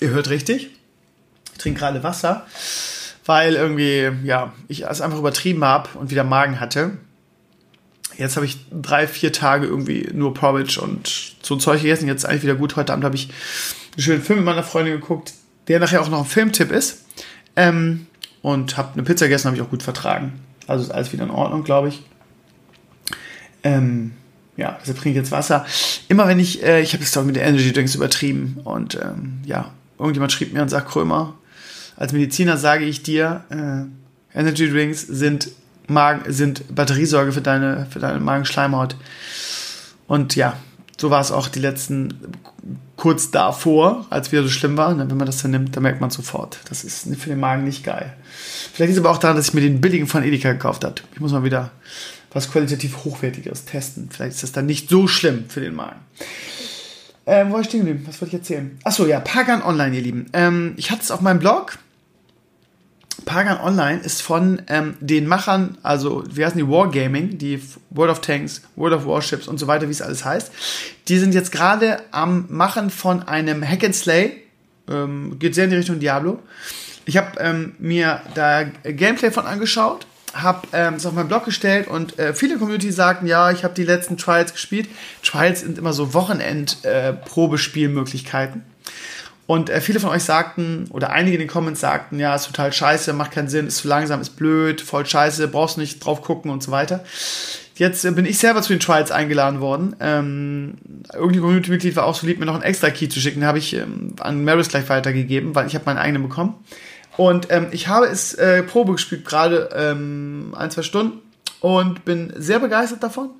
Ihr hört richtig. Ich trinke gerade Wasser, weil irgendwie, ja, ich es einfach übertrieben habe und wieder Magen hatte. Jetzt habe ich drei, vier Tage irgendwie nur Porridge und so ein Zeug gegessen. Jetzt eigentlich wieder gut. Heute Abend habe ich einen schönen Film mit meiner Freundin geguckt, der nachher auch noch ein Filmtipp ist. Ähm, und habe eine Pizza gegessen, habe ich auch gut vertragen. Also ist alles wieder in Ordnung, glaube ich. Ähm, ja, deshalb trinke ich jetzt Wasser. Immer wenn ich, äh, ich habe es doch mit den Energy Drinks übertrieben und ähm, ja, irgendjemand schrieb mir und sagt, Krömer, als Mediziner sage ich dir, äh, Energy Drinks sind, Magen, sind Batteriesorge für deine, für deine Magenschleimhaut. Und ja, so war es auch die letzten, kurz davor, als wieder so schlimm war. Wenn man das dann nimmt, dann merkt man sofort. Das ist für den Magen nicht geil. Vielleicht ist es aber auch daran, dass ich mir den billigen von Edeka gekauft habe. Ich muss mal wieder was qualitativ Hochwertiges testen. Vielleicht ist das dann nicht so schlimm für den Magen. Ähm, wo war ich stehen geblieben? Was wollte ich erzählen? Achso, ja, Pagan Online, ihr Lieben. Ähm, ich hatte es auf meinem Blog. Pagan Online ist von ähm, den Machern, also wie heißen die Wargaming, die World of Tanks, World of Warships und so weiter, wie es alles heißt. Die sind jetzt gerade am Machen von einem Hack and Slay. Ähm, geht sehr in die Richtung Diablo. Ich habe ähm, mir da Gameplay von angeschaut habe ähm, es auf meinen Blog gestellt und äh, viele Community sagten, ja, ich habe die letzten Trials gespielt. Trials sind immer so Wochenend-Probespielmöglichkeiten. Äh, und äh, viele von euch sagten, oder einige in den Comments sagten, ja, ist total scheiße, macht keinen Sinn, ist zu langsam, ist blöd, voll scheiße, brauchst nicht drauf gucken und so weiter. Jetzt äh, bin ich selber zu den Trials eingeladen worden. Ähm, irgendein Community-Mitglied war auch so lieb, mir noch einen extra Key zu schicken. Den habe ich ähm, an Maris gleich weitergegeben, weil ich habe meinen eigenen bekommen. Und ähm, ich habe es äh, Probe gespielt, gerade ähm, ein, zwei Stunden und bin sehr begeistert davon.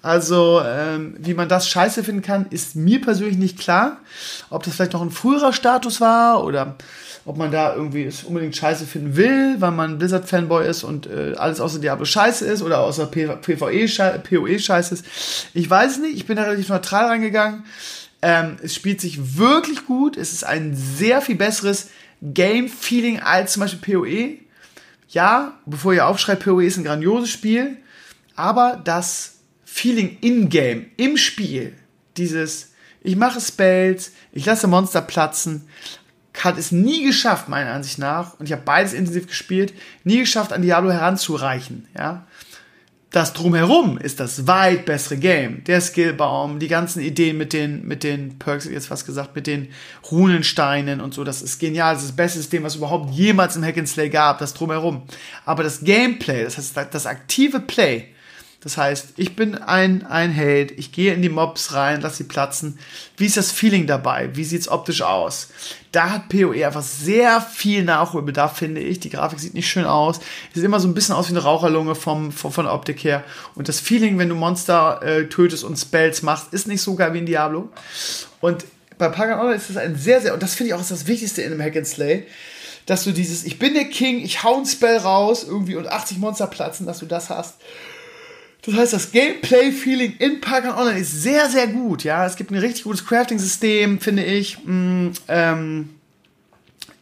Also, ähm, wie man das scheiße finden kann, ist mir persönlich nicht klar. Ob das vielleicht noch ein früherer Status war oder ob man da irgendwie es unbedingt scheiße finden will, weil man Blizzard-Fanboy ist und äh, alles außer Diablo scheiße ist oder außer PvE, PoE scheiße ist. Ich weiß es nicht, ich bin da relativ neutral reingegangen. Ähm, es spielt sich wirklich gut. Es ist ein sehr viel besseres Game-Feeling als zum Beispiel PoE. Ja, bevor ihr aufschreibt, PoE ist ein grandioses Spiel, aber das Feeling in-game, im Spiel, dieses, ich mache Spells, ich lasse Monster platzen, hat es nie geschafft, meiner Ansicht nach, und ich habe beides intensiv gespielt, nie geschafft, an Diablo heranzureichen, ja das drumherum ist das weit bessere Game. Der Skillbaum, die ganzen Ideen mit den, mit den Perks, jetzt was gesagt, mit den Runensteinen und so, das ist genial. Das ist das beste System, was überhaupt jemals im Hack'n'Slay gab, das drumherum. Aber das Gameplay, das heißt, das aktive Play, das heißt, ich bin ein, ein Held, ich gehe in die Mobs rein, lass sie platzen. Wie ist das Feeling dabei? Wie sieht's optisch aus? Da hat PoE einfach sehr viel Nachholbedarf, finde ich. Die Grafik sieht nicht schön aus. Sieht immer so ein bisschen aus wie eine Raucherlunge vom, vom, von der Optik her. Und das Feeling, wenn du Monster äh, tötest und Spells machst, ist nicht so geil wie in Diablo. Und bei Pagan Online ist das ein sehr, sehr, und das finde ich auch das Wichtigste in einem Hack and Slay, dass du dieses, ich bin der King, ich hau ein Spell raus, irgendwie und 80 Monster platzen, dass du das hast. Das heißt, das Gameplay-Feeling in Pagan Online ist sehr, sehr gut. Ja, es gibt ein richtig gutes Crafting-System, finde ich. Mm, ähm,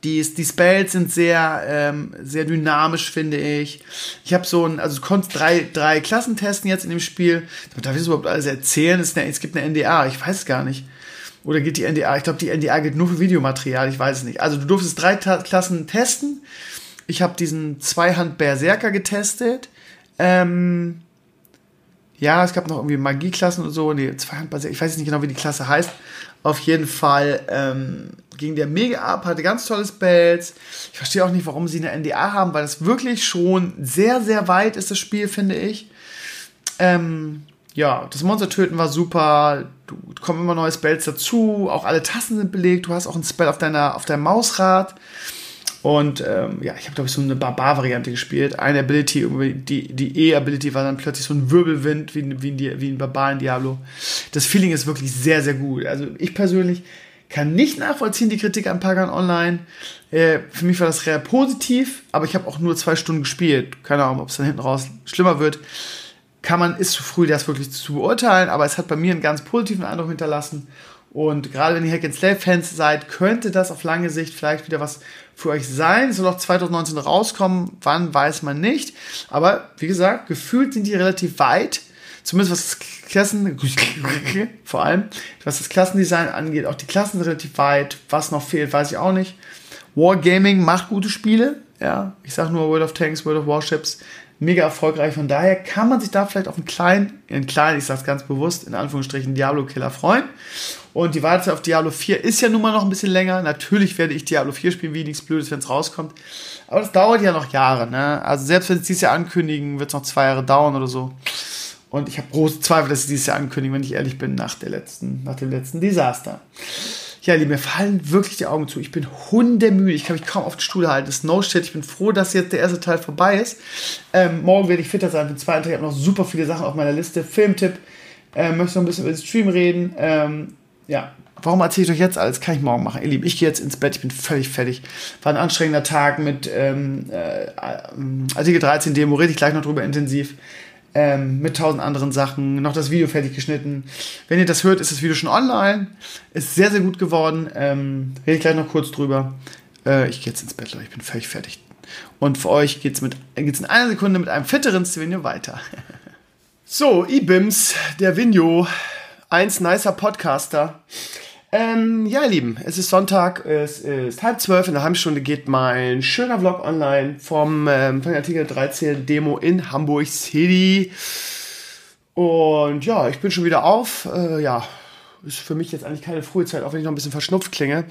die, die Spells sind sehr, ähm, sehr dynamisch, finde ich. Ich habe so ein, also du konntest drei, drei Klassen testen jetzt in dem Spiel. Darf ich das überhaupt alles erzählen? Es, eine, es gibt eine NDA, ich weiß es gar nicht. Oder gilt die NDA? Ich glaube, die NDA gilt nur für Videomaterial, ich weiß es nicht. Also du durftest drei Ta Klassen testen. Ich habe diesen Zweihand Berserker getestet. Ähm, ja, es gab noch irgendwie Magieklassen und so. Nee, Zweihandbasiert. Ich weiß nicht genau, wie die Klasse heißt. Auf jeden Fall ähm, ging der mega ab, hatte ganz tolle Spells. Ich verstehe auch nicht, warum sie eine NDA haben, weil das wirklich schon sehr, sehr weit ist, das Spiel, finde ich. Ähm, ja, das Monster töten war super. Du kommen immer neue Spells dazu. Auch alle Tassen sind belegt. Du hast auch ein Spell auf deiner, auf deinem Mausrad. Und ähm, ja, ich habe, glaube ich, so eine Barbar-Variante gespielt. Eine Ability, die, die E-Ability war dann plötzlich so ein Wirbelwind, wie, wie, wie ein Barbar in Diablo. Das Feeling ist wirklich sehr, sehr gut. Also ich persönlich Kann nicht nachvollziehen, die Kritik an Pagan Online. Äh, für mich war das sehr positiv, aber ich habe auch nur zwei Stunden gespielt. Keine Ahnung, ob es dann hinten raus schlimmer wird. Kann man, ist zu früh, das wirklich zu beurteilen, aber es hat bei mir einen ganz positiven Eindruck hinterlassen. Und gerade wenn ihr Hack and Slave Fans seid, könnte das auf lange Sicht vielleicht wieder was für euch sein. Es soll auch 2019 rauskommen. Wann weiß man nicht. Aber wie gesagt, gefühlt sind die relativ weit. Zumindest was das Klassen, vor allem, was das Klassendesign angeht. Auch die Klassen sind relativ weit. Was noch fehlt, weiß ich auch nicht. Wargaming macht gute Spiele. Ja, ich sag nur World of Tanks, World of Warships mega erfolgreich. Von daher kann man sich da vielleicht auf einen kleinen, in kleinen, ich sage es ganz bewusst, in Anführungsstrichen Diablo-Killer freuen. Und die Wartezeit auf Diablo 4 ist ja nun mal noch ein bisschen länger. Natürlich werde ich Diablo 4 spielen, wie nichts Blödes, wenn es rauskommt. Aber das dauert ja noch Jahre. Ne? Also selbst wenn sie es dieses Jahr ankündigen, wird es noch zwei Jahre dauern oder so. Und ich habe große Zweifel, dass sie dieses Jahr ankündigen, wenn ich ehrlich bin, nach, der letzten, nach dem letzten Desaster. Ja, liebe, mir fallen wirklich die Augen zu. Ich bin hundemüde. Ich kann mich kaum auf den Stuhl halten. Das ist no shit. Ich bin froh, dass jetzt der erste Teil vorbei ist. Ähm, morgen werde ich fitter sein für den zweiten Teil. Ich habe noch super viele Sachen auf meiner Liste. Filmtipp. Ähm, möchte noch ein bisschen über den Stream reden. Ähm, ja, warum erzähle ich euch jetzt alles? Kann ich morgen machen. Ihr Lieben, ich gehe jetzt ins Bett. Ich bin völlig fertig. War ein anstrengender Tag mit ähm, äh, Artikel 13 Demo. Rede ich gleich noch drüber intensiv ähm, mit tausend anderen Sachen, noch das Video fertig geschnitten. Wenn ihr das hört, ist das Video schon online. Ist sehr, sehr gut geworden. Ähm, rede ich gleich noch kurz drüber. Äh, ich gehe jetzt ins Bett, Leute. Ich bin völlig fertig. Und für euch geht es geht's in einer Sekunde mit einem fitteren Stevenio weiter. so, IBIMS, der Vinio, eins nicer Podcaster. Ähm, ja, ihr Lieben, es ist Sonntag, es ist halb zwölf, in einer halben Stunde geht mein schöner Vlog online vom, ähm, von Artikel 13 Demo in Hamburg City. Und ja, ich bin schon wieder auf. Äh, ja, ist für mich jetzt eigentlich keine frühe Zeit, auch wenn ich noch ein bisschen verschnupft klinge.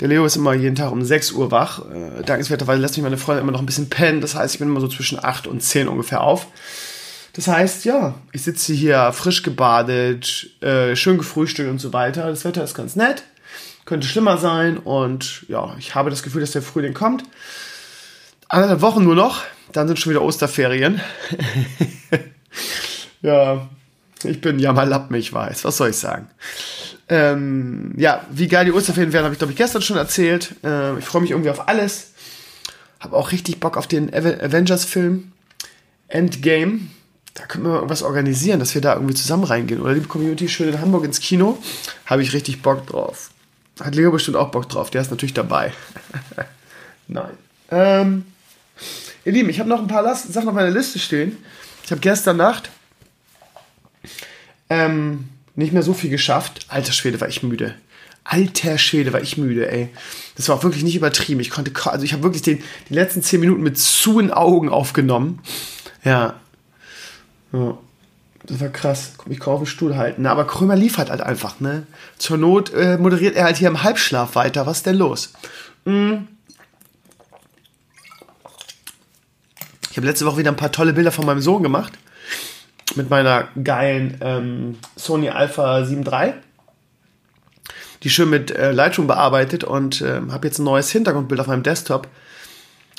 Der Leo ist immer jeden Tag um 6 Uhr wach. Äh, dankenswerterweise lässt mich meine Freundin immer noch ein bisschen pennen. Das heißt, ich bin immer so zwischen 8 und 10 ungefähr auf. Das heißt, ja, ich sitze hier frisch gebadet, äh, schön gefrühstückt und so weiter. Das Wetter ist ganz nett, könnte schlimmer sein und ja, ich habe das Gefühl, dass der Frühling kommt. Anderthalb Wochen nur noch, dann sind schon wieder Osterferien. ja, ich bin ja mal Lappen, ich weiß. Was soll ich sagen? Ähm, ja, wie geil die Osterferien werden, habe ich glaube ich gestern schon erzählt. Äh, ich freue mich irgendwie auf alles. Habe auch richtig Bock auf den Avengers-Film Endgame da können wir irgendwas organisieren, dass wir da irgendwie zusammen reingehen. Oder liebe Community, schön in Hamburg ins Kino. Habe ich richtig Bock drauf. Hat Leo bestimmt auch Bock drauf. Der ist natürlich dabei. Nein. Ähm, ihr Lieben, ich habe noch ein paar Sachen auf meiner Liste stehen. Ich habe gestern Nacht ähm, nicht mehr so viel geschafft. Alter Schwede, war ich müde. Alter Schwede, war ich müde, ey. Das war auch wirklich nicht übertrieben. Ich konnte, also ich habe wirklich den, die letzten zehn Minuten mit zu in Augen aufgenommen. Ja, ja. Das war krass. Ich kaum auf den Stuhl halten. Na, aber Krömer liefert halt einfach, ne? Zur Not äh, moderiert er halt hier im Halbschlaf weiter. Was ist denn los? Mm. Ich habe letzte Woche wieder ein paar tolle Bilder von meinem Sohn gemacht. Mit meiner geilen ähm, Sony Alpha 7 III. Die schön mit äh, Lightroom bearbeitet und äh, habe jetzt ein neues Hintergrundbild auf meinem Desktop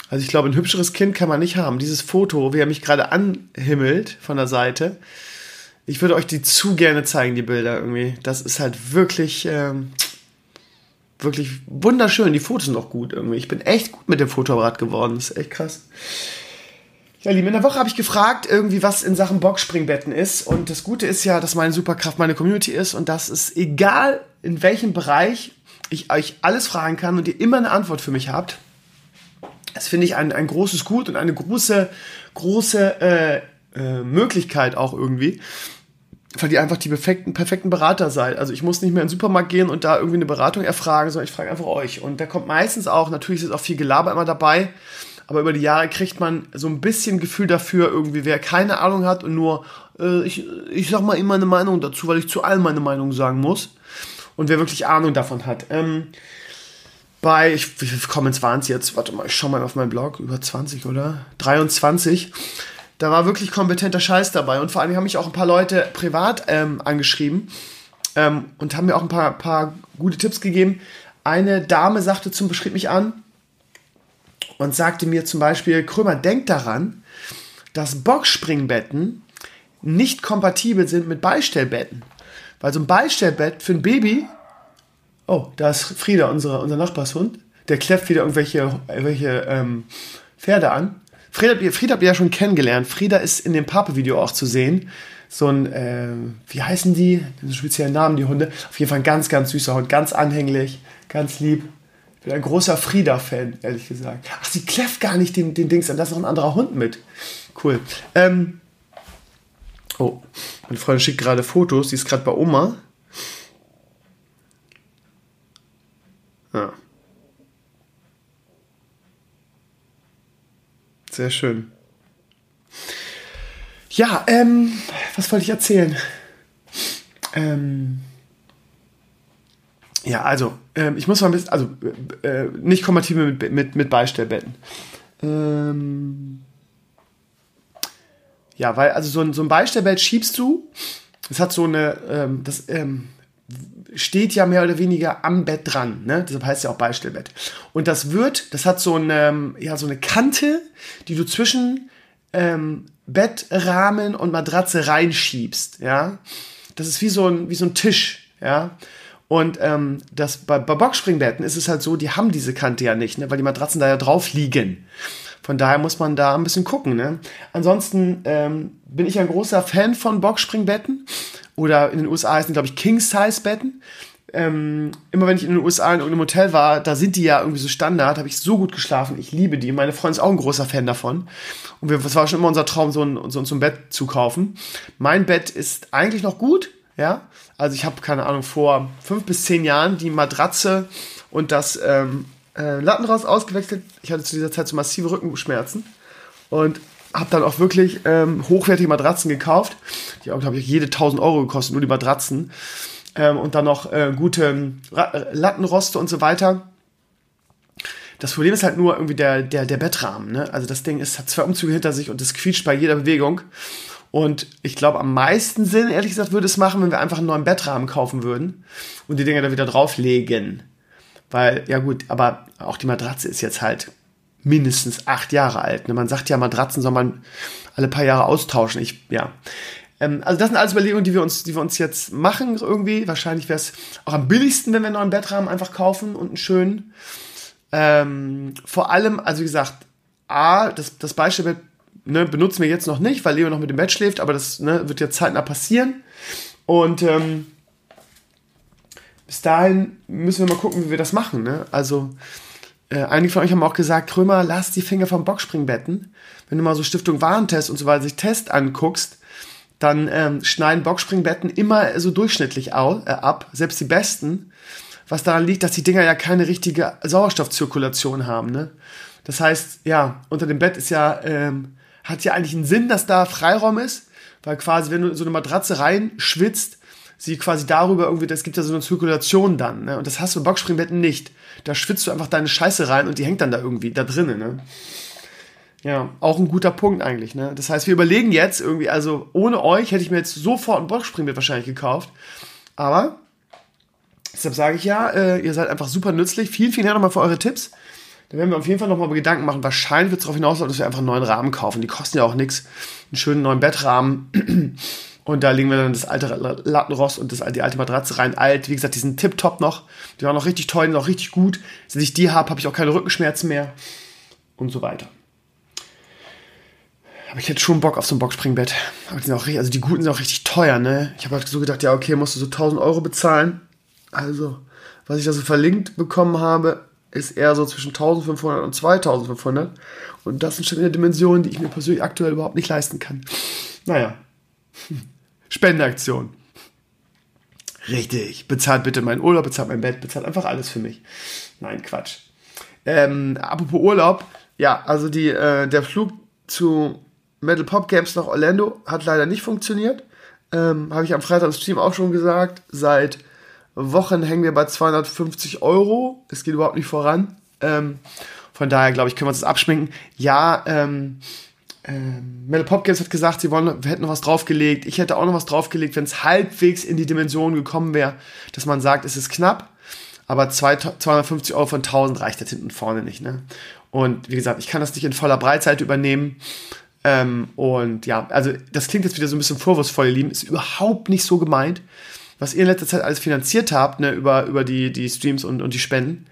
also ich glaube, ein hübscheres Kind kann man nicht haben. Dieses Foto, wie er mich gerade anhimmelt von der Seite. Ich würde euch die zu gerne zeigen, die Bilder irgendwie. Das ist halt wirklich, ähm, wirklich wunderschön. Die Fotos sind auch gut irgendwie. Ich bin echt gut mit dem Fotoapparat geworden. Das ist echt krass. Ja, Lieben, in der Woche habe ich gefragt, irgendwie, was in Sachen Boxspringbetten ist. Und das Gute ist ja, dass meine Superkraft meine Community ist und dass es egal in welchem Bereich ich euch alles fragen kann und ihr immer eine Antwort für mich habt. Das finde ich ein, ein großes Gut und eine große, große äh, äh, Möglichkeit auch irgendwie, weil ihr einfach die perfekten, perfekten Berater seid. Also ich muss nicht mehr in den Supermarkt gehen und da irgendwie eine Beratung erfragen, sondern ich frage einfach euch. Und da kommt meistens auch, natürlich ist auch viel Gelaber immer dabei, aber über die Jahre kriegt man so ein bisschen Gefühl dafür, irgendwie, wer keine Ahnung hat und nur, äh, ich, ich sag mal immer eine Meinung dazu, weil ich zu allem meine Meinung sagen muss. Und wer wirklich Ahnung davon hat. Ähm, bei, ich, wie viele Comments waren es jetzt? Warte mal, ich schau mal auf meinen Blog, über 20, oder? 23. Da war wirklich kompetenter Scheiß dabei. Und vor allem haben mich auch ein paar Leute privat ähm, angeschrieben ähm, und haben mir auch ein paar, paar gute Tipps gegeben. Eine Dame sagte zum, beschrieb mich an und sagte mir zum Beispiel, Krömer, denk daran, dass Boxspringbetten nicht kompatibel sind mit Beistellbetten. Weil so ein Beistellbett für ein Baby Oh, da ist Frieda, unsere, unser Nachbarshund. Der kläfft wieder irgendwelche, irgendwelche ähm, Pferde an. Frieda, Frieda habt ihr ja schon kennengelernt. Frieda ist in dem Pape-Video auch zu sehen. So ein, äh, wie heißen die? So speziellen Namen, die Hunde. Auf jeden Fall ein ganz, ganz süßer Hund. Ganz anhänglich, ganz lieb. Ich bin ein großer Frieda-Fan, ehrlich gesagt. Ach, sie kläfft gar nicht den, den Dings an. Da ist noch ein anderer Hund mit. Cool. Ähm, oh, meine Freundin schickt gerade Fotos. Die ist gerade bei Oma. Ja. Sehr schön. Ja, ähm, was wollte ich erzählen? Ähm, ja, also, ähm, ich muss mal ein bisschen, also, äh, nicht kompatibel mit, mit, mit Beistellbetten. Ähm, ja, weil, also so ein, so ein Beistellbett schiebst du, das hat so eine, ähm, das, ähm, steht ja mehr oder weniger am Bett dran, ne? Deshalb heißt es ja auch Beistellbett. Und das wird, das hat so eine, ja, so eine Kante, die du zwischen ähm, Bettrahmen und Matratze reinschiebst, ja. Das ist wie so ein, wie so ein Tisch, ja. Und ähm, das, bei, bei Boxspringbetten ist es halt so, die haben diese Kante ja nicht, ne? weil die Matratzen da ja drauf liegen. Von daher muss man da ein bisschen gucken. Ne? Ansonsten ähm, bin ich ein großer Fan von Boxspringbetten oder in den USA heißen glaube ich, King-Size-Betten. Ähm, immer wenn ich in den USA in irgendeinem Hotel war, da sind die ja irgendwie so Standard, habe ich so gut geschlafen. Ich liebe die. Meine Freundin ist auch ein großer Fan davon. Und wir, das war schon immer unser Traum, so ein, so, so ein Bett zu kaufen. Mein Bett ist eigentlich noch gut, ja. Also ich habe, keine Ahnung, vor fünf bis zehn Jahren die Matratze und das ähm, äh, Lattenrost ausgewechselt. Ich hatte zu dieser Zeit so massive Rückenschmerzen. Und habe dann auch wirklich ähm, hochwertige Matratzen gekauft. Die haben, glaube ich, jede 1000 Euro gekostet, nur die Matratzen. Ähm, und dann noch äh, gute äh, Lattenroste und so weiter. Das Problem ist halt nur irgendwie der, der, der Bettrahmen. Ne? Also das Ding ist, hat zwei Umzüge hinter sich und es quietscht bei jeder Bewegung. Und ich glaube, am meisten Sinn, ehrlich gesagt, würde es machen, wenn wir einfach einen neuen Bettrahmen kaufen würden und die Dinger da wieder drauflegen. Weil, ja gut, aber auch die Matratze ist jetzt halt mindestens acht Jahre alt. Ne? Man sagt ja, Matratzen soll man alle paar Jahre austauschen. Ich, ja. Ähm, also das sind alles Überlegungen, die wir uns, die wir uns jetzt machen irgendwie. Wahrscheinlich wäre es auch am billigsten, wenn wir einen neuen Bettrahmen einfach kaufen und einen schönen. Ähm, vor allem, also wie gesagt, A, das, das Beispielbett ne, benutzen wir jetzt noch nicht, weil Leo noch mit dem Bett schläft, aber das ne, wird ja zeitnah passieren. Und ähm, bis dahin müssen wir mal gucken, wie wir das machen. Ne? Also äh, einige von euch haben auch gesagt, Krömer, lass die Finger vom Boxspringbetten. Wenn du mal so Stiftung Warentest und so weiter sich Test anguckst, dann ähm, schneiden Boxspringbetten immer so durchschnittlich au, äh, ab, selbst die besten, was daran liegt, dass die Dinger ja keine richtige Sauerstoffzirkulation haben. Ne? Das heißt, ja, unter dem Bett ist ja, ähm, hat ja eigentlich einen Sinn, dass da Freiraum ist, weil quasi, wenn du in so eine Matratze reinschwitzt, sie quasi darüber irgendwie, es gibt ja so eine Zirkulation dann, ne? Und das hast du bei Boxspringbetten nicht. Da schwitzt du einfach deine Scheiße rein und die hängt dann da irgendwie da drinnen, ne? Ja, auch ein guter Punkt eigentlich, ne? Das heißt, wir überlegen jetzt irgendwie, also ohne euch hätte ich mir jetzt sofort ein Boxspringbett wahrscheinlich gekauft. Aber, deshalb sage ich ja, äh, ihr seid einfach super nützlich. Vielen, vielen Dank nochmal für eure Tipps. Da werden wir auf jeden Fall nochmal Gedanken machen. Wahrscheinlich wird es darauf hinauslaufen, dass wir einfach einen neuen Rahmen kaufen. Die kosten ja auch nichts. Einen schönen neuen Bettrahmen. Und da legen wir dann das alte Lattenrost und das, die alte Matratze rein. Alt, wie gesagt, die sind tipptopp noch. Die waren noch richtig toll, noch richtig gut. Wenn ich die habe, habe ich auch keine Rückenschmerzen mehr. Und so weiter. Aber ich hätte schon Bock auf so ein Boxspringbett. Aber die sind auch richtig, also die guten sind auch richtig teuer, ne? Ich habe halt so gedacht, ja, okay, musst du so 1000 Euro bezahlen. Also, was ich da so verlinkt bekommen habe, ist eher so zwischen 1500 und 2500. Und das sind schon in der Dimension, die ich mir persönlich aktuell überhaupt nicht leisten kann. Naja. Spendeaktion. Richtig. Bezahlt bitte meinen Urlaub, bezahlt mein Bett, bezahlt einfach alles für mich. Nein, Quatsch. Ähm, apropos Urlaub, ja, also die, äh, der Flug zu Metal Pop Games nach Orlando hat leider nicht funktioniert. Ähm, Habe ich am Freitag im Stream auch schon gesagt. Seit Wochen hängen wir bei 250 Euro. Es geht überhaupt nicht voran. Ähm, von daher, glaube ich, können wir uns das abschminken. Ja, ähm, ähm, Mel Popkins hat gesagt, sie wollen, hätten noch was draufgelegt. Ich hätte auch noch was draufgelegt, wenn es halbwegs in die Dimension gekommen wäre, dass man sagt, es ist knapp. Aber 250 Euro von 1000 reicht jetzt hinten vorne nicht. Ne? Und wie gesagt, ich kann das nicht in voller Breitseite übernehmen. Ähm, und ja, also das klingt jetzt wieder so ein bisschen vorwurfsvoll, ihr Lieben. Ist überhaupt nicht so gemeint. was ihr in letzter Zeit alles finanziert habt, ne, über, über die, die Streams und, und die Spenden.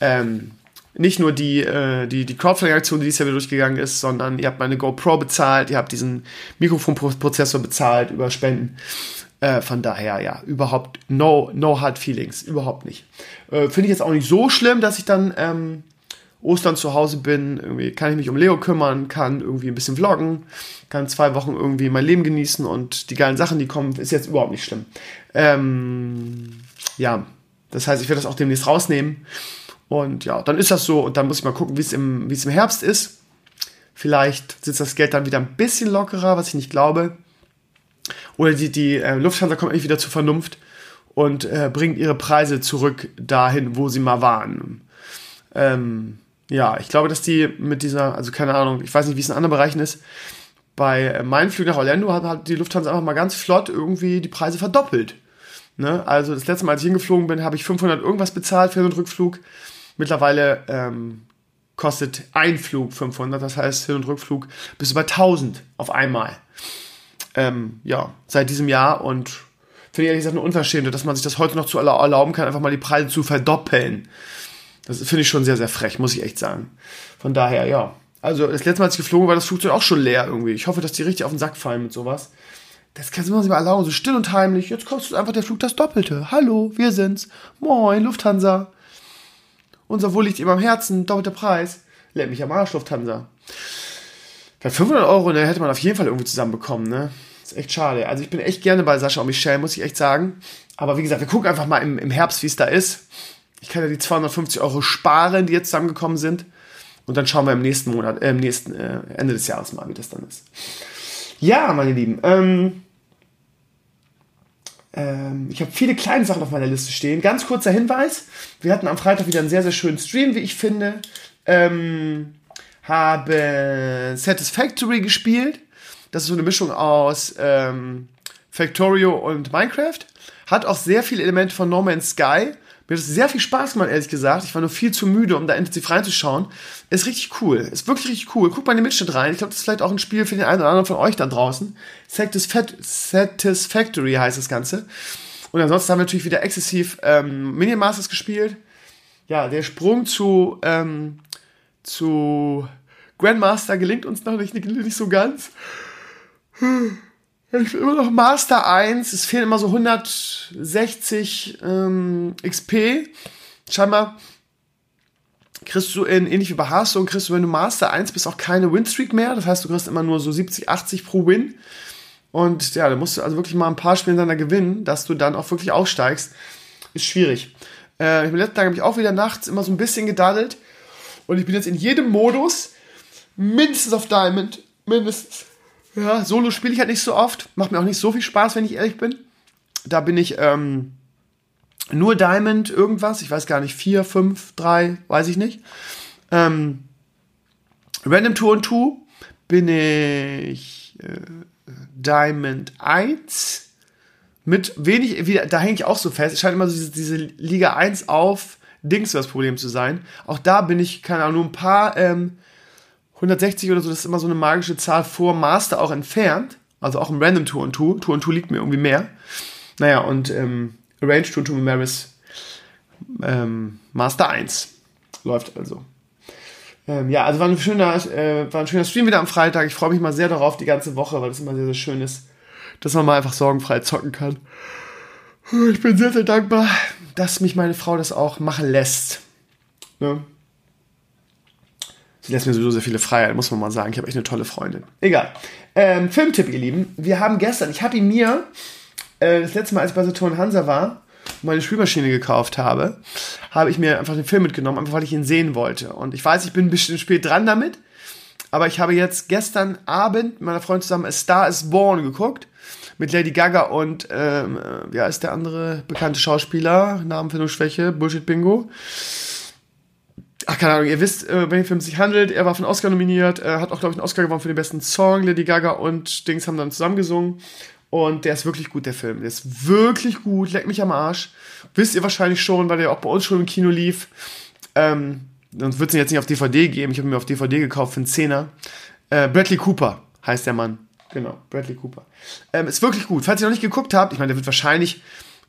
Ähm, nicht nur die, äh, die, die Crowdfunding-Aktion, die dieses Jahr wieder durchgegangen ist, sondern ihr habt meine GoPro bezahlt, ihr habt diesen Mikrofonprozessor bezahlt über Spenden. Äh, von daher, ja, überhaupt no, no hard feelings, überhaupt nicht. Äh, Finde ich jetzt auch nicht so schlimm, dass ich dann ähm, Ostern zu Hause bin, irgendwie kann ich mich um Leo kümmern, kann irgendwie ein bisschen vloggen, kann zwei Wochen irgendwie mein Leben genießen und die geilen Sachen, die kommen, ist jetzt überhaupt nicht schlimm. Ähm, ja, das heißt, ich werde das auch demnächst rausnehmen. Und ja, dann ist das so und dann muss ich mal gucken, wie es im, wie es im Herbst ist. Vielleicht sitzt das Geld dann wieder ein bisschen lockerer, was ich nicht glaube. Oder die, die äh, Lufthansa kommt endlich wieder zur Vernunft und äh, bringt ihre Preise zurück dahin, wo sie mal waren. Ähm, ja, ich glaube, dass die mit dieser, also keine Ahnung, ich weiß nicht, wie es in anderen Bereichen ist, bei äh, meinem Flug nach Orlando hat, hat die Lufthansa einfach mal ganz flott irgendwie die Preise verdoppelt. Ne? Also das letzte Mal, als ich hingeflogen bin, habe ich 500 irgendwas bezahlt für den Rückflug. Mittlerweile ähm, kostet ein Flug 500, das heißt Hin- und Rückflug bis über 1000 auf einmal. Ähm, ja, seit diesem Jahr und finde ich ehrlich gesagt eine Unverschämte, dass man sich das heute noch zu erlauben kann, einfach mal die Preise zu verdoppeln. Das finde ich schon sehr, sehr frech, muss ich echt sagen. Von daher, ja. Also das letzte Mal, als ich geflogen war, das Flugzeug auch schon leer irgendwie. Ich hoffe, dass die richtig auf den Sack fallen mit sowas. Das kann man sich mal erlauben, so still und heimlich. Jetzt kostet einfach der Flug das Doppelte. Hallo, wir sind's. Moin, Lufthansa. Unser Wohl liegt ihm am Herzen, doppelter Preis. Leck mich am Arsch, Lufthansa. Bei 500 Euro, ne, hätte man auf jeden Fall irgendwie zusammenbekommen, ne? Ist echt schade. Also ich bin echt gerne bei Sascha und Michelle, muss ich echt sagen. Aber wie gesagt, wir gucken einfach mal im, im Herbst, wie es da ist. Ich kann ja die 250 Euro sparen, die jetzt zusammengekommen sind. Und dann schauen wir im nächsten Monat, äh, im nächsten äh, Ende des Jahres mal, wie das dann ist. Ja, meine Lieben. Ähm, ähm, ich habe viele kleine Sachen auf meiner Liste stehen. Ganz kurzer Hinweis. Wir hatten am Freitag wieder einen sehr, sehr schönen Stream, wie ich finde. Ähm, habe Satisfactory gespielt. Das ist so eine Mischung aus ähm, Factorio und Minecraft. Hat auch sehr viele Elemente von No Man's Sky. Mir hat es sehr viel Spaß gemacht, ehrlich gesagt. Ich war nur viel zu müde, um da intensiv reinzuschauen. Ist richtig cool. Ist wirklich richtig cool. Guckt mal in den Mitschnitt rein. Ich glaube, das ist vielleicht auch ein Spiel für den einen oder anderen von euch da draußen. Satisfactory heißt das Ganze. Und ansonsten haben wir natürlich wieder exzessiv ähm, Minion-Masters gespielt. Ja, der Sprung zu, ähm, zu Grandmaster gelingt uns noch nicht, nicht so ganz. Ich bin immer noch Master 1. Es fehlen immer so 160 ähm, XP. Scheinbar kriegst du in, ähnlich wie bei Hearthstone, kriegst du, wenn du Master 1 bist, auch keine Winstreak mehr. Das heißt, du kriegst immer nur so 70, 80 pro Win. Und ja, da musst du also wirklich mal ein paar Spiele hintereinander gewinnen, dass du dann auch wirklich aufsteigst. Ist schwierig. Äh, Im letzten Tag habe ich auch wieder nachts immer so ein bisschen gedaddelt. Und ich bin jetzt in jedem Modus mindestens auf Diamond. Mindestens. Ja, Solo spiele ich halt nicht so oft. Macht mir auch nicht so viel Spaß, wenn ich ehrlich bin. Da bin ich ähm, nur Diamond irgendwas. Ich weiß gar nicht, 4, 5, 3, weiß ich nicht. Ähm, Random Tour und 2 bin ich äh, Diamond 1 mit wenig, wie, da hänge ich auch so fest. Es scheint immer so diese, diese Liga 1 auf Dings das Problem zu sein. Auch da bin ich, keine Ahnung, nur ein paar ähm, 160 oder so, das ist immer so eine magische Zahl vor Master auch entfernt. Also auch im Random Tour und Tour. Tour und Tour liegt mir irgendwie mehr. Naja, und ähm, Arrange Tour und Tour Maris ähm, Master 1 läuft also. Ähm, ja, also war ein, schöner, äh, war ein schöner Stream wieder am Freitag. Ich freue mich mal sehr darauf die ganze Woche, weil es immer sehr, sehr schön ist, dass man mal einfach sorgenfrei zocken kann. Ich bin sehr, sehr dankbar, dass mich meine Frau das auch machen lässt. Ne? Sie lässt mir sowieso sehr viele Freiheit, muss man mal sagen. Ich habe echt eine tolle Freundin. Egal. Ähm, Filmtipp, ihr Lieben. Wir haben gestern, ich habe ihn mir äh, das letzte Mal, als ich bei Saturn Hansa war, meine Spülmaschine gekauft habe, habe ich mir einfach den Film mitgenommen, einfach weil ich ihn sehen wollte. Und ich weiß, ich bin ein bisschen spät dran damit, aber ich habe jetzt gestern Abend mit meiner Freundin zusammen A Star is Born geguckt mit Lady Gaga und ähm, wie heißt der andere bekannte Schauspieler? Namenfindungsschwäche, Bullshit Bingo ach keine Ahnung, ihr wisst, äh, welchen Film es sich handelt. Er war von Oscar nominiert, er hat auch, glaube ich, einen Oscar gewonnen für den besten Song. Lady Gaga und Dings haben dann zusammen gesungen. Und der ist wirklich gut, der Film. Der ist wirklich gut, leck mich am Arsch. Wisst ihr wahrscheinlich schon, weil der auch bei uns schon im Kino lief. Ähm, sonst wird es ihn jetzt nicht auf DVD geben. Ich habe mir auf DVD gekauft für einen Zehner. Äh, Bradley Cooper heißt der Mann. Genau, Bradley Cooper. Ähm, ist wirklich gut. Falls ihr noch nicht geguckt habt, ich meine, der wird wahrscheinlich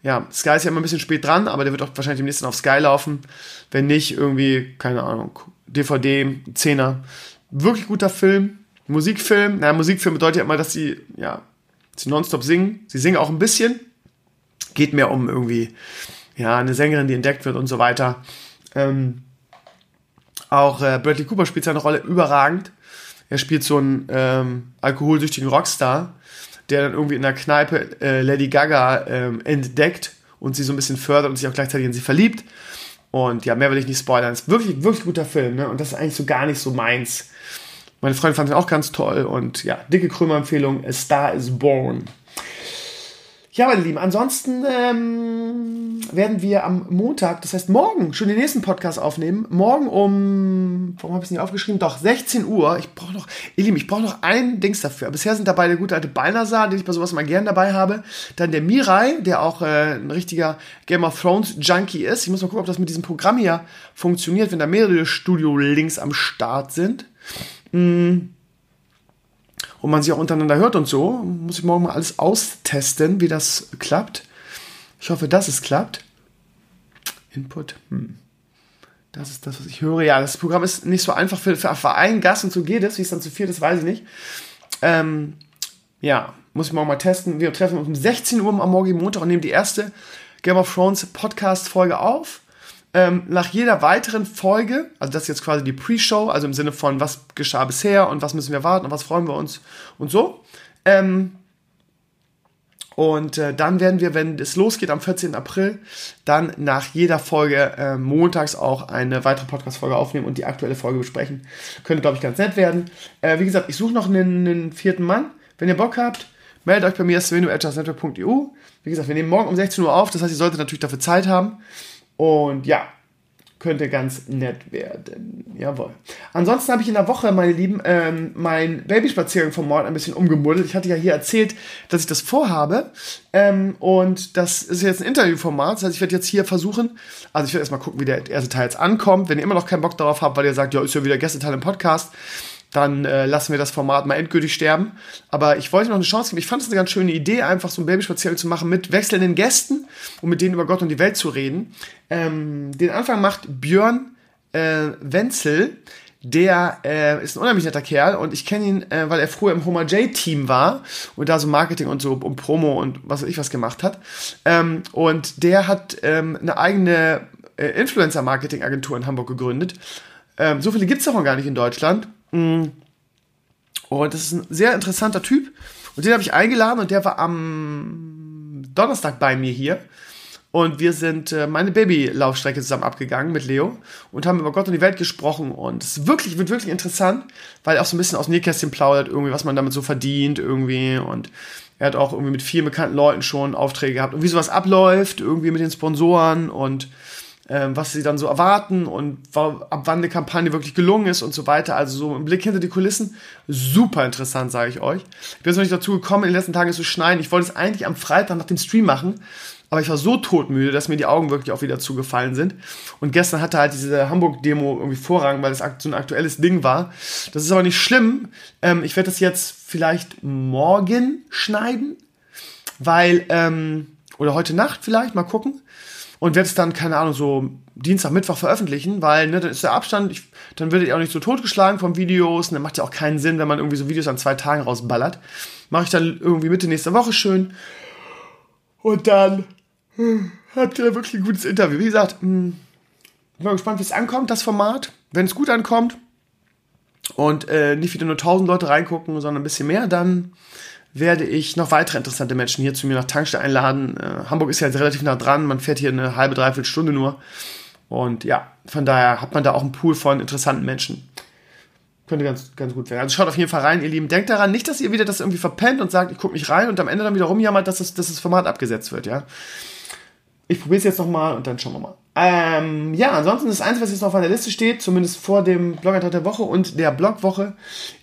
ja, Sky ist ja immer ein bisschen spät dran, aber der wird auch wahrscheinlich im nächsten auf Sky laufen. Wenn nicht, irgendwie, keine Ahnung, DVD, Zehner. Wirklich guter Film. Musikfilm. Na, Musikfilm bedeutet ja immer, dass sie, ja, sie nonstop singen. Sie singen auch ein bisschen. Geht mehr um irgendwie, ja, eine Sängerin, die entdeckt wird und so weiter. Ähm, auch äh, Bradley Cooper spielt seine Rolle überragend. Er spielt so einen ähm, alkoholsüchtigen Rockstar, der dann irgendwie in der Kneipe äh, Lady Gaga ähm, entdeckt und sie so ein bisschen fördert und sich auch gleichzeitig in sie verliebt. Und ja, mehr will ich nicht spoilern. Ist wirklich, wirklich guter Film, ne? Und das ist eigentlich so gar nicht so meins. Meine Freundin fand ihn auch ganz toll und ja, dicke Krömer-Empfehlung: A Star is Born. Ja, meine Lieben, ansonsten ähm, werden wir am Montag, das heißt morgen, schon den nächsten Podcast aufnehmen. Morgen um, warum habe ich es nicht aufgeschrieben? Doch, 16 Uhr. Ich brauche noch, ihr Lieben, ich brauche noch ein Dings dafür. Bisher sind dabei der gute alte Balnasar, den ich bei sowas mal gern dabei habe. Dann der Mirai, der auch äh, ein richtiger Game of Thrones Junkie ist. Ich muss mal gucken, ob das mit diesem Programm hier funktioniert, wenn da mehrere Studio-Links am Start sind. Mmh und man sich auch untereinander hört und so. Muss ich morgen mal alles austesten, wie das klappt. Ich hoffe, dass es klappt. Input. Hm. Das ist das, was ich höre. Ja, das Programm ist nicht so einfach für, für, für einen Gast und so geht es. Wie es dann zu viel ist, weiß ich nicht. Ähm, ja, muss ich morgen mal testen. Wir treffen uns um 16 Uhr am morgigen Montag und nehmen die erste Game of Thrones Podcast-Folge auf ähm, nach jeder weiteren Folge, also das ist jetzt quasi die Pre-Show, also im Sinne von, was geschah bisher und was müssen wir warten und was freuen wir uns und so. Ähm, und äh, dann werden wir, wenn es losgeht am 14. April, dann nach jeder Folge äh, montags auch eine weitere Podcast-Folge aufnehmen und die aktuelle Folge besprechen. Könnte, glaube ich, ganz nett werden. Äh, wie gesagt, ich suche noch einen, einen, vierten Mann. Wenn ihr Bock habt, meldet euch bei mir, svenu.network.eu. Wie gesagt, wir nehmen morgen um 16 Uhr auf, das heißt, ihr solltet natürlich dafür Zeit haben. Und ja, könnte ganz nett werden. Jawohl. Ansonsten habe ich in der Woche, meine Lieben, ähm, mein Babyspaziergang vom Mord ein bisschen umgemuddelt. Ich hatte ja hier erzählt, dass ich das vorhabe. Ähm, und das ist jetzt ein Interviewformat. Das heißt, ich werde jetzt hier versuchen, also ich werde erstmal gucken, wie der erste Teil jetzt ankommt. Wenn ihr immer noch keinen Bock darauf habt, weil ihr sagt, ja, ist ja wieder Gästeteil im Podcast, dann äh, lassen wir das Format mal endgültig sterben. Aber ich wollte noch eine Chance geben. Ich fand es eine ganz schöne Idee, einfach so ein Babyspaziergang zu machen mit wechselnden Gästen und mit denen über Gott und die Welt zu reden. Ähm, den Anfang macht Björn äh, Wenzel. Der äh, ist ein unheimlich netter Kerl und ich kenne ihn, äh, weil er früher im Homer J-Team war und da so Marketing und so um Promo und was weiß ich was gemacht hat. Ähm, und der hat ähm, eine eigene äh, Influencer-Marketing-Agentur in Hamburg gegründet. Ähm, so viele gibt es davon gar nicht in Deutschland. Mm. Und das ist ein sehr interessanter Typ. Und den habe ich eingeladen und der war am Donnerstag bei mir hier. Und wir sind äh, meine Babylaufstrecke zusammen abgegangen mit Leo und haben über Gott und die Welt gesprochen. Und es wirklich, wird wirklich interessant, weil er auch so ein bisschen aus dem Nähkästchen plaudert, irgendwie, was man damit so verdient, irgendwie. Und er hat auch irgendwie mit vielen bekannten Leuten schon Aufträge gehabt und wie sowas abläuft, irgendwie mit den Sponsoren und ähm, was sie dann so erwarten und ab wann eine Kampagne wirklich gelungen ist und so weiter. Also so ein Blick hinter die Kulissen, super interessant, sage ich euch. Ich bin jetzt noch nicht dazu gekommen, in den letzten Tagen zu schneiden. Ich wollte es eigentlich am Freitag nach dem Stream machen, aber ich war so todmüde, dass mir die Augen wirklich auch wieder zugefallen sind. Und gestern hatte halt diese Hamburg-Demo irgendwie Vorrang, weil es so ein aktuelles Ding war. Das ist aber nicht schlimm. Ähm, ich werde das jetzt vielleicht morgen schneiden, weil, ähm, oder heute Nacht vielleicht, mal gucken und werde es dann, keine Ahnung, so Dienstag, Mittwoch veröffentlichen, weil ne, dann ist der Abstand, ich, dann wird ihr auch nicht so totgeschlagen von Videos und dann macht ja auch keinen Sinn, wenn man irgendwie so Videos an zwei Tagen rausballert. Mache ich dann irgendwie Mitte nächster Woche schön und dann hm, habt ihr wirklich ein gutes Interview. Wie gesagt, hm, bin mal gespannt, wie es ankommt, das Format. Wenn es gut ankommt und äh, nicht wieder nur 1000 Leute reingucken, sondern ein bisschen mehr, dann werde ich noch weitere interessante Menschen hier zu mir nach Tankstelle einladen. Äh, Hamburg ist ja jetzt relativ nah dran, man fährt hier eine halbe, dreiviertel Stunde nur. Und ja, von daher hat man da auch einen Pool von interessanten Menschen. Könnte ganz, ganz gut werden. Also schaut auf jeden Fall rein, ihr Lieben. Denkt daran, nicht, dass ihr wieder das irgendwie verpennt und sagt, ich gucke nicht rein und am Ende dann wieder rumjammert, dass das, dass das Format abgesetzt wird, ja. Ich probiere es jetzt nochmal und dann schauen wir mal. Ähm, ja, ansonsten das Einzige, was jetzt noch auf meiner Liste steht, zumindest vor dem Blog-Eintrag der Woche und der Blogwoche,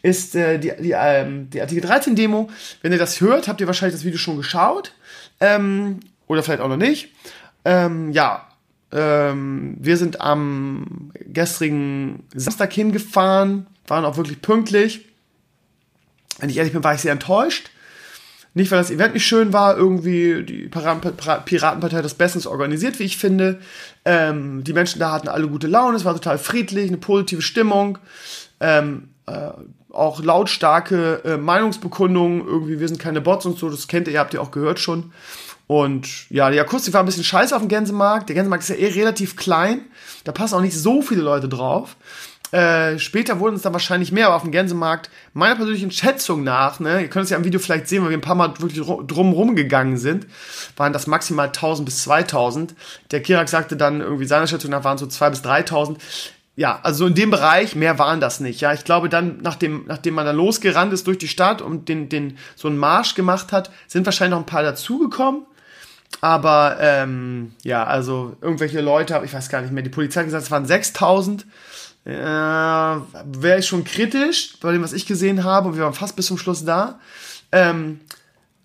ist äh, die, die, ähm, die Artikel 13 Demo. Wenn ihr das hört, habt ihr wahrscheinlich das Video schon geschaut. Ähm, oder vielleicht auch noch nicht. Ähm, ja, ähm, wir sind am gestrigen Samstag hingefahren, waren auch wirklich pünktlich. Wenn ich ehrlich bin, war ich sehr enttäuscht Nicht, weil das Event nicht schön war, irgendwie die Piratenpartei das bestens organisiert, wie ich finde. Ähm, die Menschen da hatten alle gute Laune, es war total friedlich, eine positive Stimmung. Ähm, äh, auch lautstarke äh, Meinungsbekundungen, irgendwie, wir sind keine Bots und so, das kennt ihr, habt ihr auch gehört schon. Und ja, die Akustik war ein bisschen scheiße auf dem Gänsemarkt. Der Gänsemarkt ist ja eh relativ klein. Da passen auch nicht so viele Leute drauf. Äh, später wurden es dann wahrscheinlich mehr, aber auf dem Gänsemarkt, meiner persönlichen Schätzung nach, ne, ihr könnt es ja im Video vielleicht sehen, weil wir ein paar Mal wirklich drum gegangen sind, waren das maximal 1000 bis 2000. Der Kirak sagte dann irgendwie seiner Schätzung nach waren es so 2 bis 3000 ja, also in dem Bereich, mehr waren das nicht. Ja, ich glaube dann, nachdem, nachdem man dann losgerannt ist durch die Stadt und den, den, so einen Marsch gemacht hat, sind wahrscheinlich noch ein paar dazugekommen. Aber, ähm, ja, also irgendwelche Leute, ich weiß gar nicht mehr, die Polizei hat gesagt, es waren 6000. Äh, Wäre ich schon kritisch bei dem, was ich gesehen habe. Und wir waren fast bis zum Schluss da. Ähm,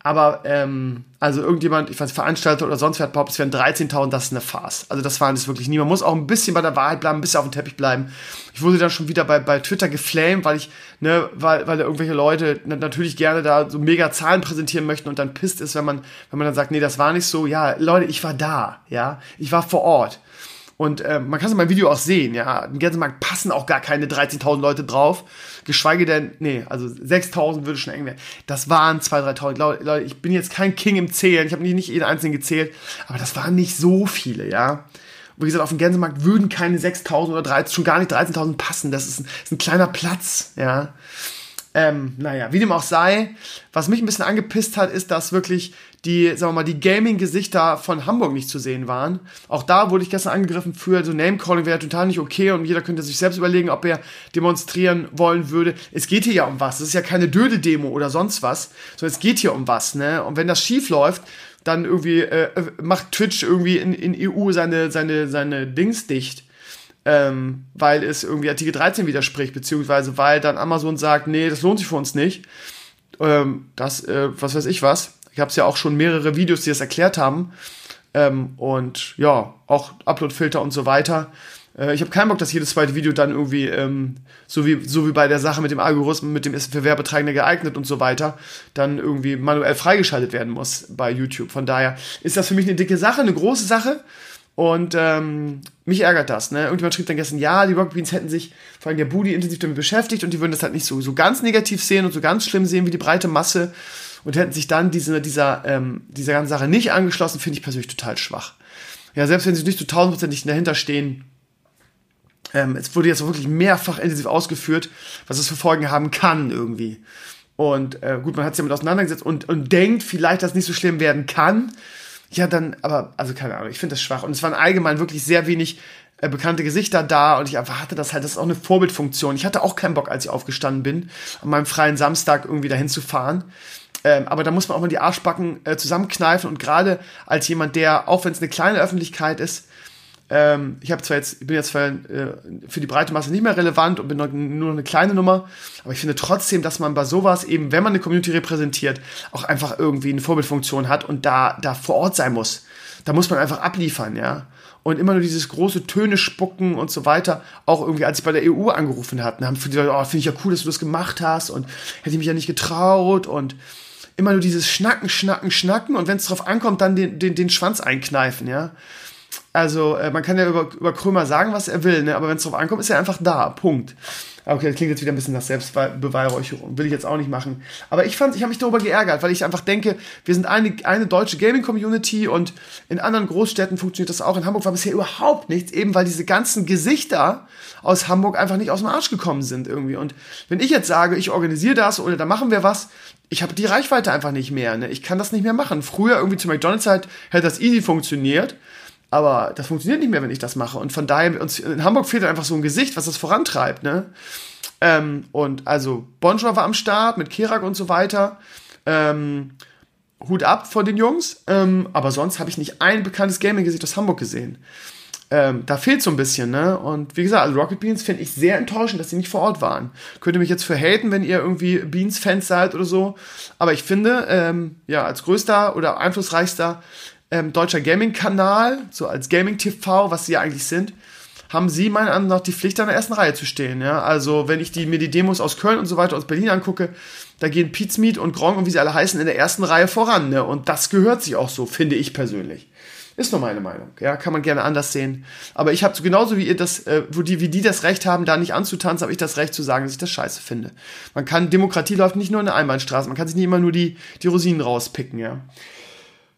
aber, ähm, also irgendjemand, ich weiß, Veranstalter oder sonst wer hat behauptet, es wären 13.000, das ist eine Farce. Also das waren es wirklich nie. Man muss auch ein bisschen bei der Wahrheit bleiben, ein bisschen auf dem Teppich bleiben. Ich wurde dann schon wieder bei, bei Twitter geflamed, weil ich, ne, weil, weil da irgendwelche Leute natürlich gerne da so mega Zahlen präsentieren möchten und dann pisst ist, wenn man, wenn man dann sagt, nee, das war nicht so. Ja, Leute, ich war da, ja. Ich war vor Ort. Und äh, man kann es in meinem Video auch sehen, ja. Im Gänsemarkt passen auch gar keine 13.000 Leute drauf. Geschweige denn, nee, also 6.000 würde schon eng werden. Das waren 2.000, 3.000. Leute, ich bin jetzt kein King im Zählen. Ich habe nicht, jeden einzelnen gezählt. Aber das waren nicht so viele, ja. Wie gesagt, auf dem Gänsemarkt würden keine 6.000 oder 13, schon gar nicht 13.000 passen. Das ist ein, ist ein kleiner Platz, ja. Ähm, naja, wie dem auch sei, was mich ein bisschen angepisst hat, ist, dass wirklich die, sagen wir mal, die Gaming-Gesichter von Hamburg nicht zu sehen waren. Auch da wurde ich gestern angegriffen für so Name-Calling wäre total nicht okay und jeder könnte sich selbst überlegen, ob er demonstrieren wollen würde. Es geht hier ja um was. Es ist ja keine Dödel-Demo oder sonst was, sondern es geht hier um was, ne? Und wenn das schief läuft, dann irgendwie äh, macht Twitch irgendwie in, in EU seine, seine, seine Dings dicht ähm, weil es irgendwie Artikel 13 widerspricht, beziehungsweise weil dann Amazon sagt, nee, das lohnt sich für uns nicht. Ähm, das, äh, was weiß ich was. Ich habe es ja auch schon mehrere Videos, die das erklärt haben. Ähm, und ja, auch Uploadfilter und so weiter. Äh, ich habe keinen Bock, dass jedes zweite Video dann irgendwie, ähm, so, wie, so wie bei der Sache mit dem Algorithmus, mit dem ist für Werbetreibende geeignet und so weiter, dann irgendwie manuell freigeschaltet werden muss bei YouTube. Von daher ist das für mich eine dicke Sache, eine große Sache. Und ähm, mich ärgert das. Ne? Irgendjemand schrieb dann gestern, ja, die Rocket Beans hätten sich, vor allem der Budi, intensiv damit beschäftigt und die würden das halt nicht so, so ganz negativ sehen und so ganz schlimm sehen wie die breite Masse und hätten sich dann diese, dieser, ähm, dieser ganzen Sache nicht angeschlossen, finde ich persönlich total schwach. Ja, selbst wenn sie nicht so tausendprozentig dahinter stehen, ähm, es wurde jetzt wirklich mehrfach intensiv ausgeführt, was es für Folgen haben kann irgendwie. Und äh, gut, man hat sich damit auseinandergesetzt und, und denkt vielleicht, dass es nicht so schlimm werden kann. Ja, dann, aber, also keine Ahnung, ich finde das schwach. Und es waren allgemein wirklich sehr wenig äh, bekannte Gesichter da und ich erwarte das halt, das ist auch eine Vorbildfunktion. Ich hatte auch keinen Bock, als ich aufgestanden bin, an meinem freien Samstag irgendwie dahin zu fahren. Ähm, aber da muss man auch mal die Arschbacken äh, zusammenkneifen und gerade als jemand, der, auch wenn es eine kleine Öffentlichkeit ist, ähm, ich habe zwar jetzt, bin jetzt für, äh, für die breite Masse nicht mehr relevant und bin noch, nur noch eine kleine Nummer, aber ich finde trotzdem, dass man bei sowas eben, wenn man eine Community repräsentiert, auch einfach irgendwie eine Vorbildfunktion hat und da, da vor Ort sein muss. Da muss man einfach abliefern, ja. Und immer nur dieses große Töne spucken und so weiter. Auch irgendwie, als ich bei der EU angerufen hatte, haben viele Leute, oh, finde ich ja cool, dass du das gemacht hast und hätte ich mich ja nicht getraut und immer nur dieses Schnacken, Schnacken, Schnacken und wenn es drauf ankommt, dann den, den, den Schwanz einkneifen, ja. Also, äh, man kann ja über, über Krömer sagen, was er will, ne? aber wenn es drauf ankommt, ist er einfach da. Punkt. Okay, das klingt jetzt wieder ein bisschen nach Selbstbeweihräucherung. Will ich jetzt auch nicht machen. Aber ich fand, ich habe mich darüber geärgert, weil ich einfach denke, wir sind eine, eine deutsche Gaming-Community und in anderen Großstädten funktioniert das auch. In Hamburg war bisher überhaupt nichts, eben weil diese ganzen Gesichter aus Hamburg einfach nicht aus dem Arsch gekommen sind irgendwie. Und wenn ich jetzt sage, ich organisiere das oder da machen wir was, ich habe die Reichweite einfach nicht mehr. Ne? Ich kann das nicht mehr machen. Früher irgendwie zu McDonalds-Zeit hätte das easy funktioniert. Aber das funktioniert nicht mehr, wenn ich das mache. Und von daher, uns in Hamburg fehlt einfach so ein Gesicht, was das vorantreibt, ne? Ähm, und also Bonjour war am Start mit Kerak und so weiter. Ähm, Hut ab vor den Jungs. Ähm, aber sonst habe ich nicht ein bekanntes Gaming-Gesicht aus Hamburg gesehen. Ähm, da fehlt so ein bisschen, ne? Und wie gesagt, also Rocket Beans finde ich sehr enttäuschend, dass sie nicht vor Ort waren. Könnt ihr mich jetzt für haten, wenn ihr irgendwie Beans-Fans seid oder so. Aber ich finde, ähm, ja, als größter oder einflussreichster ähm, deutscher Gaming-Kanal, so als Gaming-TV, was sie ja eigentlich sind, haben sie meiner Ansicht nach die Pflicht, an der ersten Reihe zu stehen. Ja? Also wenn ich die, mir die Demos aus Köln und so weiter, aus Berlin angucke, da gehen Pizmeet und Gronk und wie sie alle heißen in der ersten Reihe voran. Ne? Und das gehört sich auch so, finde ich persönlich. Ist nur meine Meinung. Ja, kann man gerne anders sehen. Aber ich habe so genauso wie ihr das, äh, wo die, wie die das Recht haben, da nicht anzutanzen, habe ich das Recht zu sagen, dass ich das scheiße finde. Man kann, Demokratie läuft nicht nur in der Einbahnstraße, man kann sich nicht immer nur die, die Rosinen rauspicken, ja.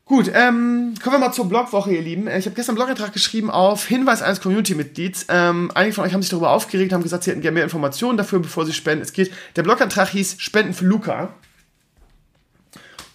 Gut, ähm, kommen wir mal zur Blogwoche, ihr Lieben. Ich habe gestern einen Blogantrag geschrieben auf Hinweis eines Community-Mitglieds. Ähm, einige von euch haben sich darüber aufgeregt, haben gesagt, sie hätten gerne mehr Informationen dafür, bevor sie spenden. Es geht, der Blogantrag hieß Spenden für Luca.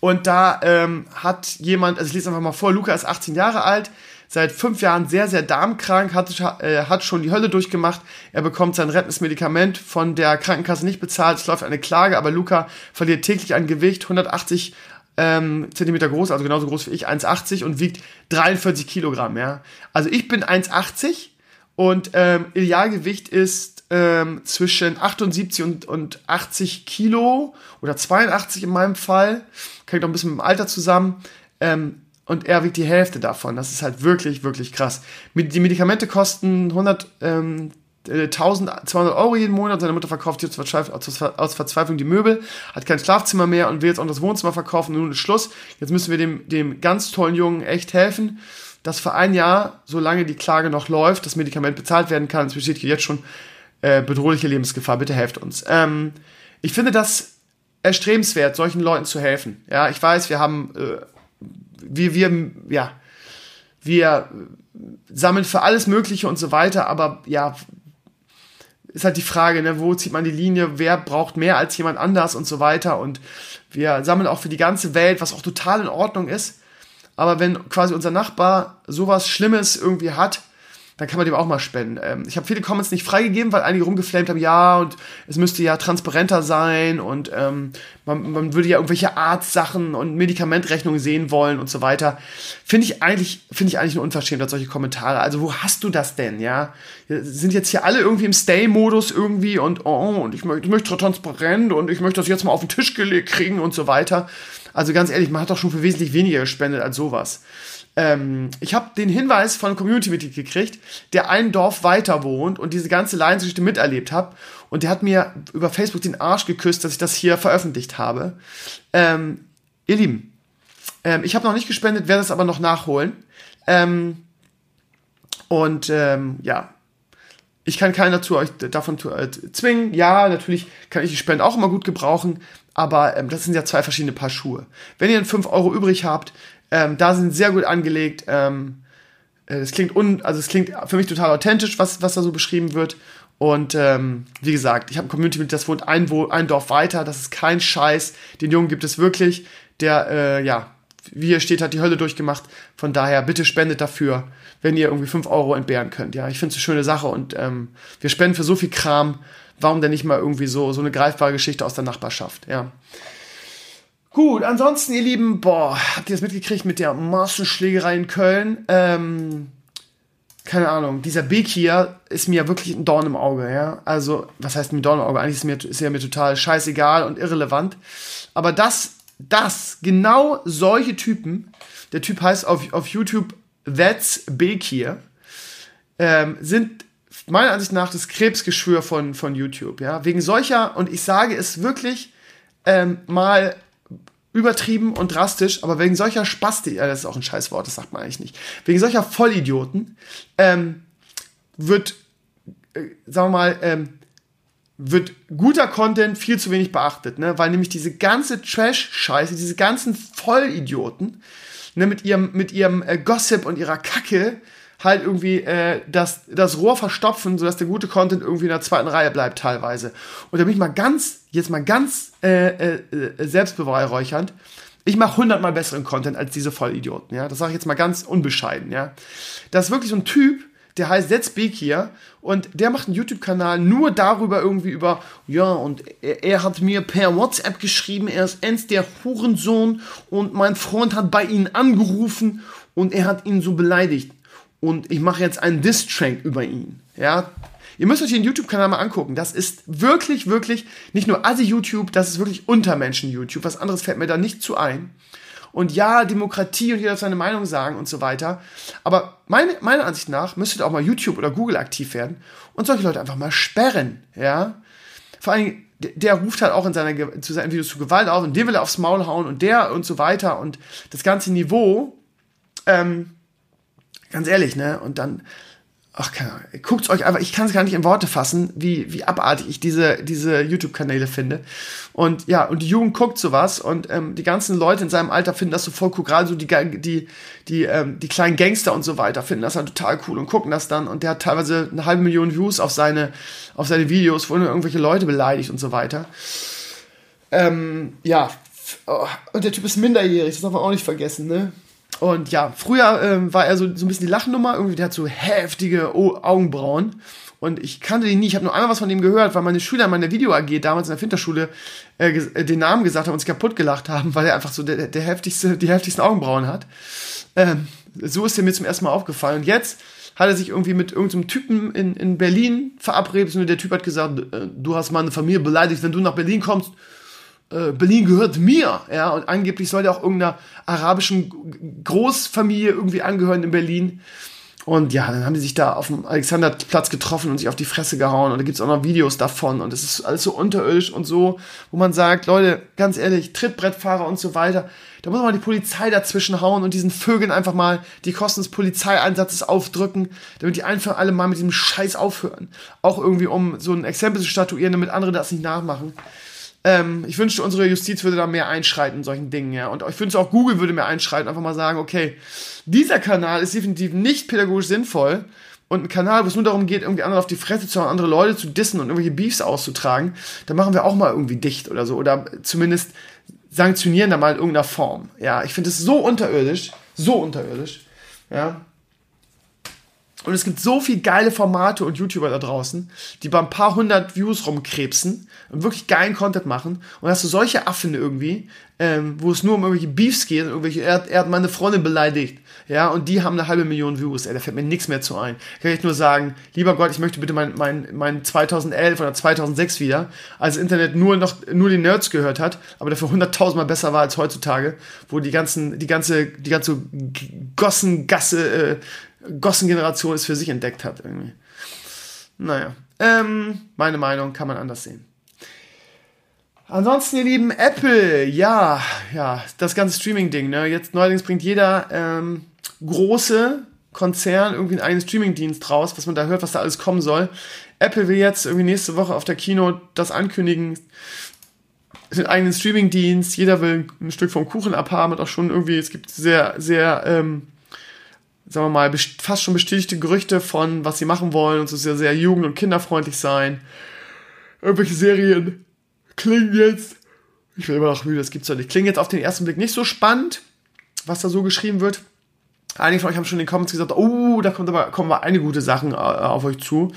Und da ähm, hat jemand, also ich lese einfach mal vor, Luca ist 18 Jahre alt, seit fünf Jahren sehr, sehr darmkrank, hat, äh, hat schon die Hölle durchgemacht. Er bekommt sein rettendes Medikament von der Krankenkasse nicht bezahlt. Es läuft eine Klage, aber Luca verliert täglich an Gewicht, 180 ähm, Zentimeter groß, also genauso groß wie ich, 1,80 und wiegt 43 Kilogramm, ja. Also ich bin 1,80 und ähm, Idealgewicht ist ähm, zwischen 78 und, und 80 Kilo oder 82 in meinem Fall. Hängt auch ein bisschen mit dem Alter zusammen. Ähm, und er wiegt die Hälfte davon. Das ist halt wirklich, wirklich krass. Die Medikamente kosten 100, ähm, 1200 Euro jeden Monat. Seine Mutter verkauft hier aus Verzweiflung die Möbel, hat kein Schlafzimmer mehr und will jetzt auch das Wohnzimmer verkaufen. Nun ist Schluss. Jetzt müssen wir dem, dem ganz tollen Jungen echt helfen, dass für ein Jahr, solange die Klage noch läuft, das Medikament bezahlt werden kann. Es besteht jetzt schon äh, bedrohliche Lebensgefahr. Bitte helft uns. Ähm, ich finde das erstrebenswert, solchen Leuten zu helfen. Ja, ich weiß, wir haben, äh, wir, wir, ja, wir sammeln für alles Mögliche und so weiter, aber ja, ist halt die Frage, ne, wo zieht man die Linie, wer braucht mehr als jemand anders und so weiter. Und wir sammeln auch für die ganze Welt, was auch total in Ordnung ist. Aber wenn quasi unser Nachbar sowas Schlimmes irgendwie hat, dann kann man dem auch mal spenden. Ähm, ich habe viele Comments nicht freigegeben, weil einige rumgeflamed haben, ja, und es müsste ja transparenter sein und ähm, man, man würde ja irgendwelche Arztsachen und Medikamentrechnungen sehen wollen und so weiter. Finde ich eigentlich, finde ich eigentlich eine Unverschämtheit, solche Kommentare. Also wo hast du das denn, ja? Sind jetzt hier alle irgendwie im Stay-Modus irgendwie und oh, und ich möchte, ich möchte transparent und ich möchte das jetzt mal auf den Tisch gelegt kriegen und so weiter. Also ganz ehrlich, man hat doch schon für wesentlich weniger gespendet als sowas. Ähm, ich habe den Hinweis von einem Community-Mitglied gekriegt, der ein Dorf weiter wohnt und diese ganze Leidensgeschichte miterlebt hat. Und der hat mir über Facebook den Arsch geküsst, dass ich das hier veröffentlicht habe. Ähm, ihr Lieben, ähm, ich habe noch nicht gespendet, werde es aber noch nachholen. Ähm, und ähm, ja, ich kann keinen dazu euch davon äh, zwingen. Ja, natürlich kann ich die Spende auch immer gut gebrauchen, aber ähm, das sind ja zwei verschiedene Paar Schuhe. Wenn ihr 5 Euro übrig habt, ähm, da sind sehr gut angelegt. Ähm, äh, es klingt un, also es klingt für mich total authentisch, was, was da so beschrieben wird. Und ähm, wie gesagt, ich habe ein Community mit, das wohnt ein, wo, ein Dorf weiter. Das ist kein Scheiß. Den Jungen gibt es wirklich. Der, äh, ja, wie hier steht, hat die Hölle durchgemacht. Von daher, bitte spendet dafür, wenn ihr irgendwie 5 Euro entbehren könnt. Ja, ich finde es eine schöne Sache und ähm, wir spenden für so viel Kram. Warum denn nicht mal irgendwie so, so eine greifbare Geschichte aus der Nachbarschaft? Ja. Gut, ansonsten, ihr Lieben, boah, habt ihr das mitgekriegt mit der Massenschlägerei in Köln? Ähm, keine Ahnung, dieser Big hier ist mir wirklich ein Dorn im Auge, ja. Also, was heißt ein Dorn im Auge? Eigentlich ist, mir, ist er mir total scheißegal und irrelevant. Aber das, das, genau solche Typen, der Typ heißt auf, auf YouTube That's Big hier, ähm, sind meiner Ansicht nach das Krebsgeschwür von, von YouTube, ja. Wegen solcher, und ich sage es wirklich ähm, mal übertrieben und drastisch, aber wegen solcher Spasti, ja, das ist auch ein Scheißwort, das sagt man eigentlich nicht, wegen solcher Vollidioten ähm, wird, äh, sagen wir mal, ähm, wird guter Content viel zu wenig beachtet, ne? weil nämlich diese ganze Trash-Scheiße, diese ganzen Vollidioten, ne, mit ihrem, mit ihrem äh, Gossip und ihrer Kacke, halt irgendwie äh, das, das Rohr verstopfen, sodass der gute Content irgendwie in der zweiten Reihe bleibt teilweise. Und da bin ich mal ganz, jetzt mal ganz äh, äh, selbstbeweihräuchernd. Ich mache hundertmal besseren Content als diese Vollidioten, ja. Das sage ich jetzt mal ganz unbescheiden, ja. Das ist wirklich so ein Typ, der heißt Setz Beek hier und der macht einen YouTube-Kanal nur darüber irgendwie über, ja, und er, er, hat mir per WhatsApp geschrieben, er ist Enz der Hurensohn und mein Freund hat bei ihm angerufen und er hat ihn so beleidigt und ich mache jetzt einen Diss-Track über ihn. Ja, Ihr müsst euch den YouTube-Kanal mal angucken. Das ist wirklich, wirklich nicht nur Assi-YouTube, das ist wirklich Untermenschen-YouTube. Was anderes fällt mir da nicht zu ein. Und ja, Demokratie und jeder seine Meinung sagen und so weiter. Aber meine, meiner Ansicht nach müsstet auch mal YouTube oder Google aktiv werden und solche Leute einfach mal sperren, ja. Vor Dingen, der, der ruft halt auch in seiner, zu seinen Videos zu Gewalt auf und den will er aufs Maul hauen und der und so weiter und das ganze Niveau, ähm, ganz ehrlich, ne, und dann, ach, keine Ahnung, guckt's euch einfach, ich kann es gar nicht in Worte fassen, wie, wie abartig ich diese, diese YouTube-Kanäle finde. Und ja, und die Jugend guckt sowas und ähm, die ganzen Leute in seinem Alter finden das so voll cool, gerade so die, die, die, ähm, die kleinen Gangster und so weiter finden das dann total cool und gucken das dann und der hat teilweise eine halbe Million Views auf seine, auf seine Videos, wo er irgendwelche Leute beleidigt und so weiter. Ähm, ja, oh, und der Typ ist minderjährig, das darf man auch nicht vergessen, ne? Und ja, früher ähm, war er so, so ein bisschen die Lachnummer, irgendwie, der hat so heftige o Augenbrauen. Und ich kannte den nie, ich habe nur einmal was von dem gehört, weil meine Schüler in meiner Video-AG damals in der Finterschule äh, äh, den Namen gesagt haben und sich kaputt gelacht haben, weil er einfach so der, der heftigste, die heftigsten Augenbrauen hat. Ähm, so ist er mir zum ersten Mal aufgefallen. Und jetzt hat er sich irgendwie mit irgendeinem Typen in, in Berlin verabredet und der Typ hat gesagt, äh, du hast meine Familie beleidigt, wenn du nach Berlin kommst, äh, Berlin gehört mir, ja, und angeblich soll er auch irgendeiner arabischen Großfamilie irgendwie angehören in Berlin. Und ja, dann haben die sich da auf dem Alexanderplatz getroffen und sich auf die Fresse gehauen. Und da gibt's auch noch Videos davon. Und es ist alles so unterirdisch und so, wo man sagt, Leute, ganz ehrlich, Trittbrettfahrer und so weiter, da muss man die Polizei dazwischen hauen und diesen Vögeln einfach mal die Kosten des Polizeieinsatzes aufdrücken, damit die einfach alle mal mit diesem Scheiß aufhören. Auch irgendwie, um so ein Exempel zu statuieren, damit andere das nicht nachmachen. Ähm, ich wünschte, unsere Justiz würde da mehr einschreiten in solchen Dingen, ja. Und ich wünschte auch Google würde mehr einschreiten, einfach mal sagen, okay, dieser Kanal ist definitiv nicht pädagogisch sinnvoll und ein Kanal, wo es nur darum geht, irgendwie andere auf die Fresse zu hauen, andere Leute zu dissen und irgendwelche Beefs auszutragen, da machen wir auch mal irgendwie dicht oder so. Oder zumindest sanktionieren da mal in irgendeiner Form. Ja, ich finde es so unterirdisch, so unterirdisch, ja. Und es gibt so viel geile Formate und YouTuber da draußen, die bei ein paar hundert Views rumkrebsen und wirklich geilen Content machen. Und hast du solche Affen irgendwie, ähm, wo es nur um irgendwelche Beefs geht und irgendwelche, er, er, hat meine Freundin beleidigt. Ja, und die haben eine halbe Million Views. Ey, da fällt mir nichts mehr zu ein. Kann ich nur sagen, lieber Gott, ich möchte bitte mein, mein, mein 2011 oder 2006 wieder, als das Internet nur noch, nur die Nerds gehört hat, aber dafür hunderttausendmal besser war als heutzutage, wo die ganzen, die ganze, die ganze Gossengasse, äh, Gossengeneration es für sich entdeckt hat irgendwie. Naja, ähm, meine Meinung kann man anders sehen. Ansonsten, ihr Lieben, Apple, ja, ja, das ganze Streaming-Ding, ne? Jetzt neuerdings bringt jeder ähm, große Konzern irgendwie einen eigenen Streaming-Dienst raus, was man da hört, was da alles kommen soll. Apple will jetzt irgendwie nächste Woche auf der Kino das ankündigen, den eigenen Streaming-Dienst, jeder will ein Stück vom Kuchen abhaben und auch schon irgendwie, es gibt sehr, sehr ähm, sagen wir mal, fast schon bestätigte Gerüchte von, was sie machen wollen und so sehr, sehr jugend- und kinderfreundlich sein. Irgendwelche Serien klingen jetzt, ich will immer noch müde, das gibt's doch nicht, klingen jetzt auf den ersten Blick nicht so spannend, was da so geschrieben wird. Einige von euch haben schon in den Comments gesagt, oh, da kommt aber, kommen aber einige gute Sachen äh, auf euch zu.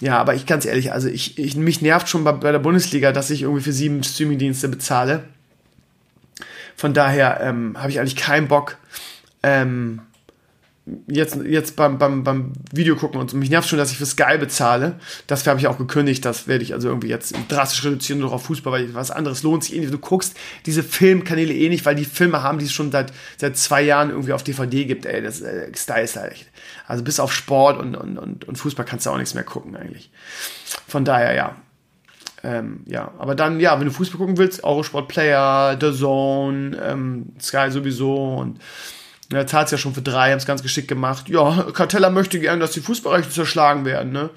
Ja, aber ich ganz ehrlich, also ich, ich mich nervt schon bei, bei der Bundesliga, dass ich irgendwie für sieben Streamingdienste bezahle. Von daher ähm, habe ich eigentlich keinen Bock, ähm, jetzt, jetzt beim, beim, beim Video gucken und. Mich nervt schon, dass ich für Sky bezahle. Das habe ich auch gekündigt. Das werde ich also irgendwie jetzt drastisch reduzieren, nur auf Fußball, weil was anderes lohnt sich eh nicht. Du guckst diese Filmkanäle eh nicht, weil die Filme haben, die es schon seit, seit zwei Jahren irgendwie auf DVD gibt. Ey, das äh, Sky ist halt echt. Also bis auf Sport und, und, und, und Fußball kannst du auch nichts mehr gucken eigentlich. Von daher, ja. Ähm, ja, aber dann, ja, wenn du Fußball gucken willst, Eurosport Player, The Zone, ähm, Sky sowieso und ja, zahlt es ja schon für drei, haben es ganz geschickt gemacht. Ja, Cartella möchte gerne, dass die Fußballrechte zerschlagen werden, ne?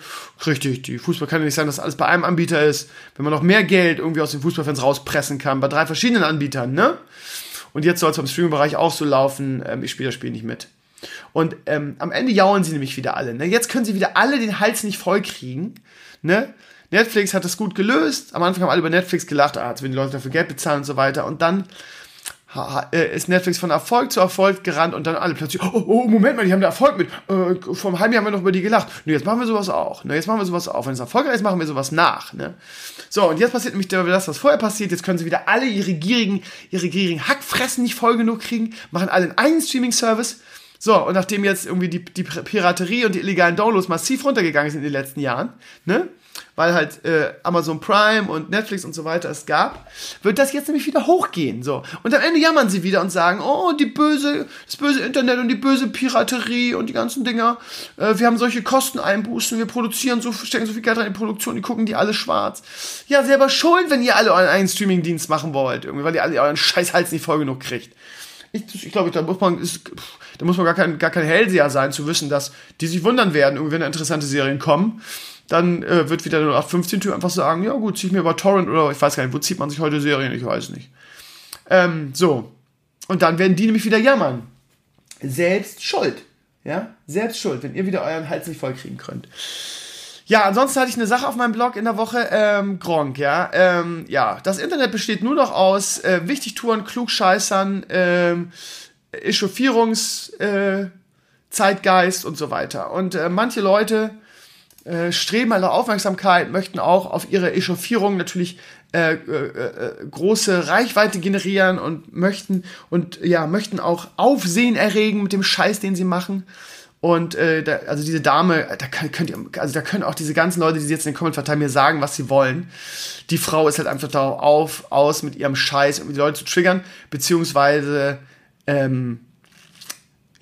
Richtig, die Fußball kann ja nicht sein, dass alles bei einem Anbieter ist. Wenn man noch mehr Geld irgendwie aus den Fußballfans rauspressen kann, bei drei verschiedenen Anbietern, ne? Und jetzt soll es beim Streaming-Bereich auch so laufen, ähm, ich spiele das Spiel nicht mit. Und ähm, am Ende jaulen sie nämlich wieder alle, ne? Jetzt können sie wieder alle den Hals nicht voll kriegen, ne? Netflix hat das gut gelöst. Am Anfang haben alle über Netflix gelacht, ah, jetzt werden die Leute dafür Geld bezahlen und so weiter. Und dann ist Netflix von Erfolg zu Erfolg gerannt und dann alle plötzlich, oh, oh Moment mal, die haben da Erfolg mit. Äh, vom halben haben wir noch über die gelacht. Ne, jetzt machen wir sowas auch. Ne, jetzt machen wir sowas auch. Wenn es erfolgreich ist, machen wir sowas nach. Ne? So, und jetzt passiert nämlich das, was vorher passiert. Jetzt können sie wieder alle ihre gierigen, ihre gierigen Hackfressen nicht voll genug kriegen, machen alle einen Streaming-Service So, und nachdem jetzt irgendwie die, die Piraterie und die illegalen Downloads massiv runtergegangen sind in den letzten Jahren, ne? Weil halt äh, Amazon Prime und Netflix und so weiter es gab, wird das jetzt nämlich wieder hochgehen. So. Und am Ende jammern sie wieder und sagen, oh, die böse, das böse Internet und die böse Piraterie und die ganzen Dinger. Äh, wir haben solche Kosteneinbußen, wir produzieren so, stecken so viel Geld rein in die Produktion, die gucken die alle schwarz. Ja, selber schuld, wenn ihr alle euren eigenen Streamingdienst machen wollt, irgendwie, weil ihr alle euren Scheißhals nicht voll genug kriegt. Ich, ich glaube, da muss man, ist, da muss man gar kein, gar kein Hellseher sein, zu wissen, dass die sich wundern werden, wenn interessante Serien kommen. Dann äh, wird wieder der 0815-Typ einfach sagen, ja gut, zieh ich mir über Torrent oder ich weiß gar nicht, wo zieht man sich heute Serien, ich weiß nicht. Ähm, so. Und dann werden die nämlich wieder jammern. Selbst schuld. Ja? Selbst schuld, wenn ihr wieder euren Hals nicht voll kriegen könnt. Ja, ansonsten hatte ich eine Sache auf meinem Blog in der Woche, ähm, Gronk, ja. Ähm, ja, das Internet besteht nur noch aus äh, Wichtigtouren, Klugscheißern, ähm, Echauffierungs, äh, und so weiter. Und äh, manche Leute äh, streben alle Aufmerksamkeit, möchten auch auf ihre Echauffierung natürlich äh, äh, äh, große Reichweite generieren und möchten und ja möchten auch Aufsehen erregen mit dem Scheiß, den sie machen. Und äh, da, also diese Dame, da könnt ihr, also da können auch diese ganzen Leute, die jetzt in den Kommentaren verteilen, mir sagen, was sie wollen. Die Frau ist halt einfach darauf auf, aus mit ihrem Scheiß, um die Leute zu triggern, beziehungsweise ähm,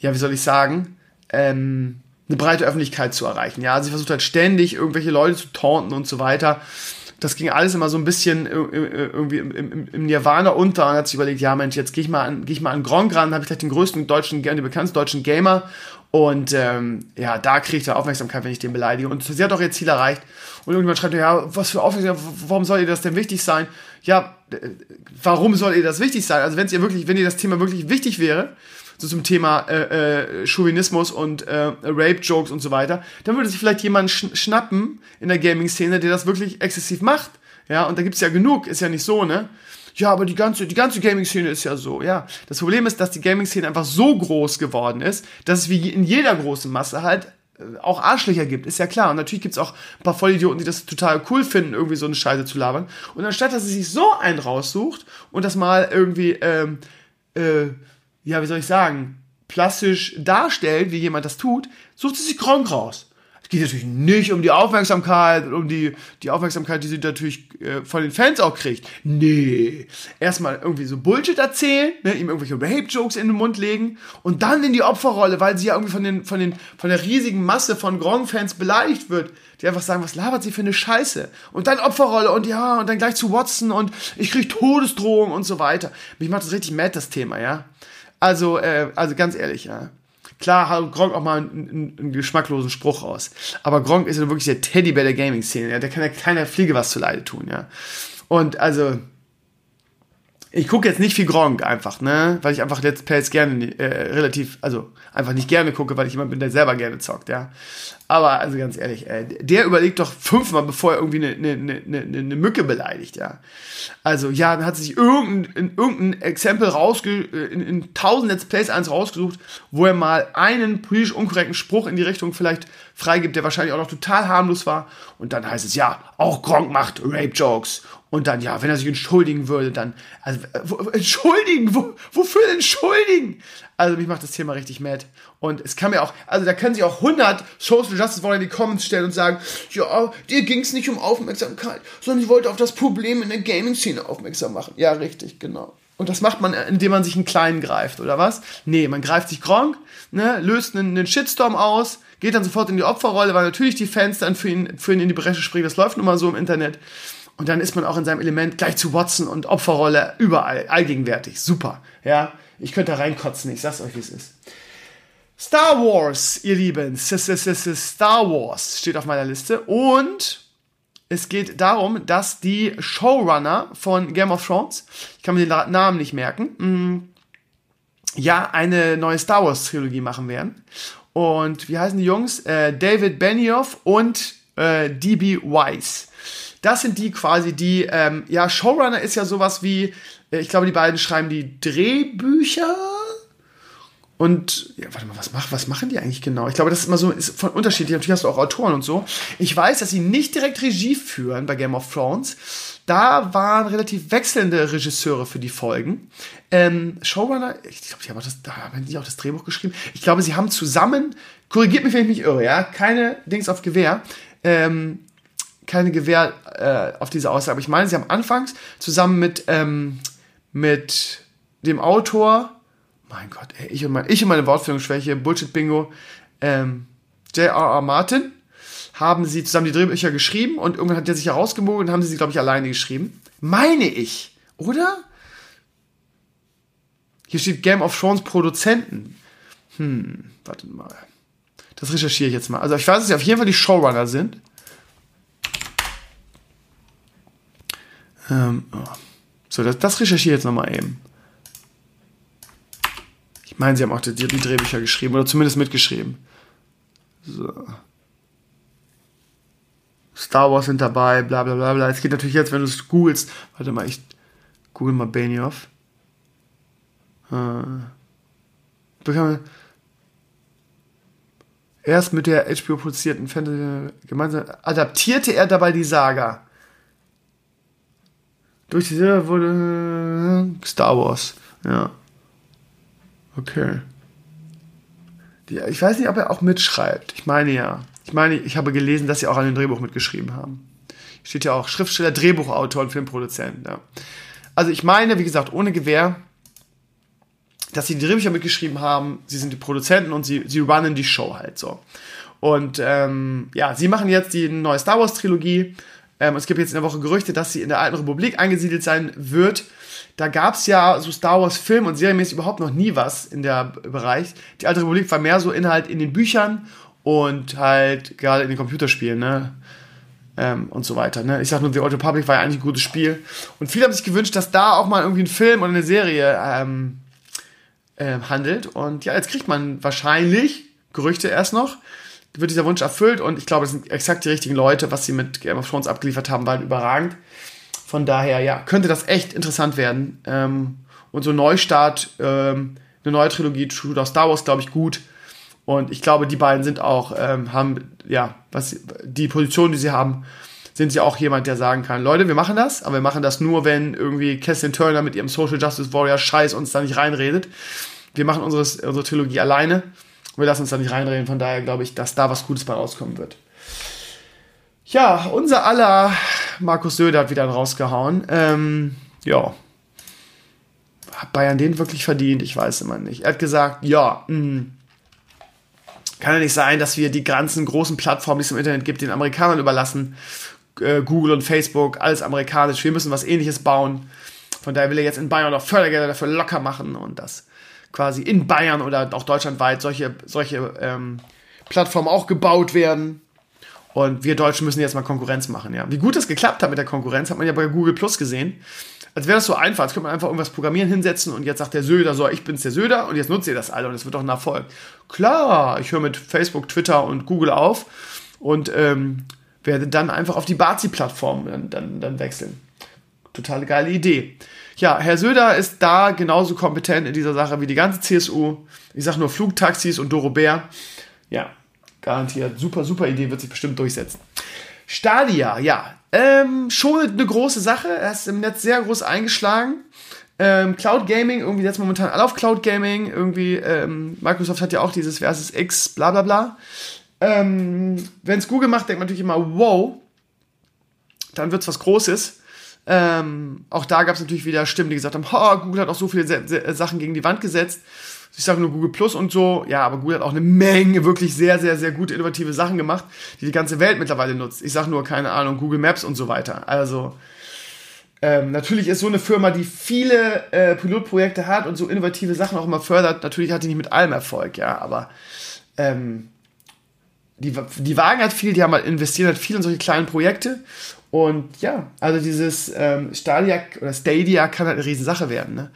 ja, wie soll ich sagen, ähm, eine breite Öffentlichkeit zu erreichen. Ja, sie versucht halt ständig irgendwelche Leute zu taunten und so weiter. Das ging alles immer so ein bisschen irgendwie im, im, Nirvana unter und hat sich überlegt, ja Mensch, jetzt gehe ich mal an, gehe ich mal an Grand ran, habe ich gleich den größten deutschen, den bekanntesten deutschen Gamer und ähm, ja, da kriegt er Aufmerksamkeit, wenn ich den beleidige. Und sie hat auch ihr Ziel erreicht. Und irgendjemand schreibt, ja, was für Aufmerksamkeit, warum soll ihr das denn wichtig sein? Ja, warum soll ihr das wichtig sein? Also wenn es ihr wirklich, wenn ihr das Thema wirklich wichtig wäre, so zum Thema äh, äh, Chauvinismus und äh, Rape-Jokes und so weiter, dann würde sich vielleicht jemand sch schnappen in der Gaming-Szene, der das wirklich exzessiv macht. Ja, und da gibt's ja genug, ist ja nicht so, ne? Ja, aber die ganze, die ganze Gaming-Szene ist ja so, ja. Das Problem ist, dass die Gaming-Szene einfach so groß geworden ist, dass es wie in jeder großen Masse halt äh, auch Arschlöcher gibt, ist ja klar. Und natürlich gibt's auch ein paar Vollidioten, die das total cool finden, irgendwie so eine Scheiße zu labern. Und anstatt, dass sie sich so einen raussucht und das mal irgendwie, ähm, äh, ja, wie soll ich sagen, plastisch darstellt, wie jemand das tut, sucht sie sich Gronk raus. Es geht natürlich nicht um die Aufmerksamkeit, um die, die Aufmerksamkeit, die sie natürlich äh, von den Fans auch kriegt. Nee. Erstmal irgendwie so Bullshit erzählen, ne, ihm irgendwelche Rape-Jokes in den Mund legen und dann in die Opferrolle, weil sie ja irgendwie von, den, von, den, von der riesigen Masse von Gronk-Fans beleidigt wird, die einfach sagen, was labert sie für eine Scheiße? Und dann Opferrolle und ja, und dann gleich zu Watson und ich krieg Todesdrohungen und so weiter. Mich macht das richtig mad, das Thema, ja. Also, äh, also ganz ehrlich, ja. Klar hat Gronk auch mal einen, einen, geschmacklosen Spruch raus. Aber Gronk ist ja wirklich der Teddybär der Gaming-Szene. Ja. Der kann ja keiner Fliege was zu Leide tun, ja. Und also, ich gucke jetzt nicht viel Gronk einfach, ne? Weil ich einfach Let's Plays gerne äh, relativ, also einfach nicht gerne gucke, weil ich jemand bin, der selber gerne zockt, ja. Aber also ganz ehrlich, äh, der überlegt doch fünfmal, bevor er irgendwie eine, eine, eine, eine Mücke beleidigt, ja. Also ja, dann hat sich irgendein, irgendein Exempel rausge äh, in, in tausend Let's Plays eins rausgesucht, wo er mal einen politisch unkorrekten Spruch in die Richtung vielleicht freigibt, der wahrscheinlich auch noch total harmlos war. Und dann heißt es, ja, auch Gronk macht Rape-Jokes. Und dann, ja, wenn er sich entschuldigen würde, dann, also, äh, entschuldigen, wo, wofür entschuldigen? Also, mich macht das Thema richtig mad. Und es kann mir auch, also, da können sich auch 100 Social Justice Warrior in die Comments stellen und sagen, ja, dir ging es nicht um Aufmerksamkeit, sondern ich wollte auf das Problem in der Gaming-Szene aufmerksam machen. Ja, richtig, genau. Und das macht man, indem man sich einen Kleinen greift, oder was? Nee, man greift sich Gronk, ne, löst einen, einen Shitstorm aus, geht dann sofort in die Opferrolle, weil natürlich die Fans dann für ihn, für ihn in die Bresche springen. Das läuft nun mal so im Internet. Und dann ist man auch in seinem Element gleich zu Watson und Opferrolle überall, allgegenwärtig. Super. Ja, ich könnte da reinkotzen, ich sag's euch, wie es ist. Star Wars, ihr Lieben. Star Wars steht auf meiner Liste. Und es geht darum, dass die Showrunner von Game of Thrones, ich kann mir den Namen nicht merken, mm, ja, eine neue Star Wars Trilogie machen werden. Und wie heißen die Jungs? Äh, David Benioff und äh, DB Weiss. Das sind die quasi, die, ähm, ja, Showrunner ist ja sowas wie, äh, ich glaube, die beiden schreiben die Drehbücher Und ja, warte mal, was, mach, was machen die eigentlich genau? Ich glaube, das ist immer so ist von unterschiedlich. Natürlich hast du auch Autoren und so. Ich weiß, dass sie nicht direkt Regie führen bei Game of Thrones. Da waren relativ wechselnde Regisseure für die Folgen. Ähm, Showrunner, ich glaube, die haben, das, da haben die auch das Drehbuch geschrieben. Ich glaube, sie haben zusammen, korrigiert mich, wenn ich mich irre, ja, keine Dings auf Gewehr, ähm, keine Gewehr äh, auf diese Aussage. Aber ich meine, sie haben anfangs zusammen mit, ähm, mit dem Autor mein Gott, ey, ich und, mein, ich und meine Wortführungsschwäche, Bullshit-Bingo, ähm, J.R.R. Martin, haben sie zusammen die Drehbücher geschrieben und irgendwann hat der sich herausgemogelt und haben sie sie, glaube ich, alleine geschrieben. Meine ich, oder? Hier steht Game of Thrones Produzenten. Hm, warte mal. Das recherchiere ich jetzt mal. Also ich weiß, dass sie auf jeden Fall die Showrunner sind. Ähm. So, das, das recherchiere ich jetzt nochmal eben. Ich meine, sie haben auch die, die Drehbücher geschrieben oder zumindest mitgeschrieben. So. Star Wars sind dabei, bla bla bla bla. Es geht natürlich jetzt, wenn du es googelst. Warte mal, ich google mal Benioff. Äh. Erst mit der HBO produzierten Fantasy gemeinsam adaptierte er dabei die Saga. Durch die Serie wurde Star Wars, ja. Okay. Die, ich weiß nicht, ob er auch mitschreibt. Ich meine ja. Ich meine, ich habe gelesen, dass sie auch an dem Drehbuch mitgeschrieben haben. Steht ja auch Schriftsteller, Drehbuchautor und Filmproduzent. Ja. Also ich meine, wie gesagt, ohne Gewehr, dass sie die Drehbücher mitgeschrieben haben. Sie sind die Produzenten und sie, sie runnen die Show halt so. Und ähm, ja, sie machen jetzt die neue Star Wars Trilogie. Ähm, es gibt jetzt in der Woche Gerüchte, dass sie in der Alten Republik eingesiedelt sein wird da gab es ja so Star Wars Film und serienmäßig überhaupt noch nie was in der Bereich. Die Alte Republik war mehr so Inhalt in den Büchern und halt gerade in den Computerspielen, ne? Ähm, und so weiter. Ne? Ich sag nur, The Old Republic war ja eigentlich ein gutes Spiel. Und viele haben sich gewünscht, dass da auch mal irgendwie ein Film oder eine Serie ähm, äh, handelt. Und ja, jetzt kriegt man wahrscheinlich, Gerüchte erst noch, wird dieser Wunsch erfüllt und ich glaube, es sind exakt die richtigen Leute, was sie mit Game of Thrones abgeliefert haben, war überragend. Von daher, ja, könnte das echt interessant werden. Ähm, und so Neustart, ähm, eine neue Trilogie tut auch Star Wars, glaube ich, gut. Und ich glaube, die beiden sind auch, ähm, haben, ja, was, die Position, die sie haben, sind sie auch jemand, der sagen kann, Leute, wir machen das, aber wir machen das nur, wenn irgendwie Kesslin Turner mit ihrem Social Justice Warrior Scheiß uns da nicht reinredet. Wir machen unseres, unsere Trilogie alleine. Wir lassen uns da nicht reinreden. Von daher glaube ich, dass da was Gutes bei rauskommen wird. Ja, unser aller Markus Söder hat wieder einen rausgehauen. Ähm, ja. Hat Bayern den wirklich verdient? Ich weiß immer nicht. Er hat gesagt, ja, mh, hm, kann ja nicht sein, dass wir die ganzen großen Plattformen, die es im Internet gibt, den Amerikanern überlassen. Äh, Google und Facebook, alles amerikanisch. Wir müssen was ähnliches bauen. Von daher will er jetzt in Bayern auch Fördergelder dafür locker machen und das quasi in Bayern oder auch deutschlandweit solche, solche ähm, Plattformen auch gebaut werden. Und wir Deutschen müssen jetzt mal Konkurrenz machen, ja. Wie gut das geklappt hat mit der Konkurrenz, hat man ja bei Google Plus gesehen. Als wäre das so einfach, als könnte man einfach irgendwas programmieren, hinsetzen und jetzt sagt der Söder so, ich bin's der Söder und jetzt nutzt ihr das alle und es wird doch ein Erfolg. Klar, ich höre mit Facebook, Twitter und Google auf und ähm, werde dann einfach auf die Bazi-Plattform dann, dann, dann wechseln. Totale geile Idee. Ja, Herr Söder ist da genauso kompetent in dieser Sache wie die ganze CSU. Ich sag nur Flugtaxis und Doro Bär. Ja, Garantiert. Super, super Idee, wird sich bestimmt durchsetzen. Stadia, ja. Ähm, schon eine große Sache. Er ist im Netz sehr groß eingeschlagen. Ähm, Cloud Gaming, irgendwie jetzt momentan alle auf Cloud Gaming. Irgendwie, ähm, Microsoft hat ja auch dieses Versus X, bla bla bla. Ähm, Wenn es Google macht, denkt man natürlich immer, wow, dann wird es was Großes. Ähm, auch da gab es natürlich wieder Stimmen, die gesagt haben, oh, Google hat auch so viele Sachen gegen die Wand gesetzt ich sage nur Google Plus und so, ja, aber Google hat auch eine Menge wirklich sehr, sehr, sehr gute, innovative Sachen gemacht, die die ganze Welt mittlerweile nutzt. Ich sage nur, keine Ahnung, Google Maps und so weiter. Also, ähm, natürlich ist so eine Firma, die viele äh, Pilotprojekte hat und so innovative Sachen auch immer fördert, natürlich hat die nicht mit allem Erfolg, ja, aber ähm, die, die wagen halt viel, die haben halt investieren halt viel in solche kleinen Projekte und ja, also dieses ähm, Stadia oder Stadia kann halt eine Riesensache werden. Ne?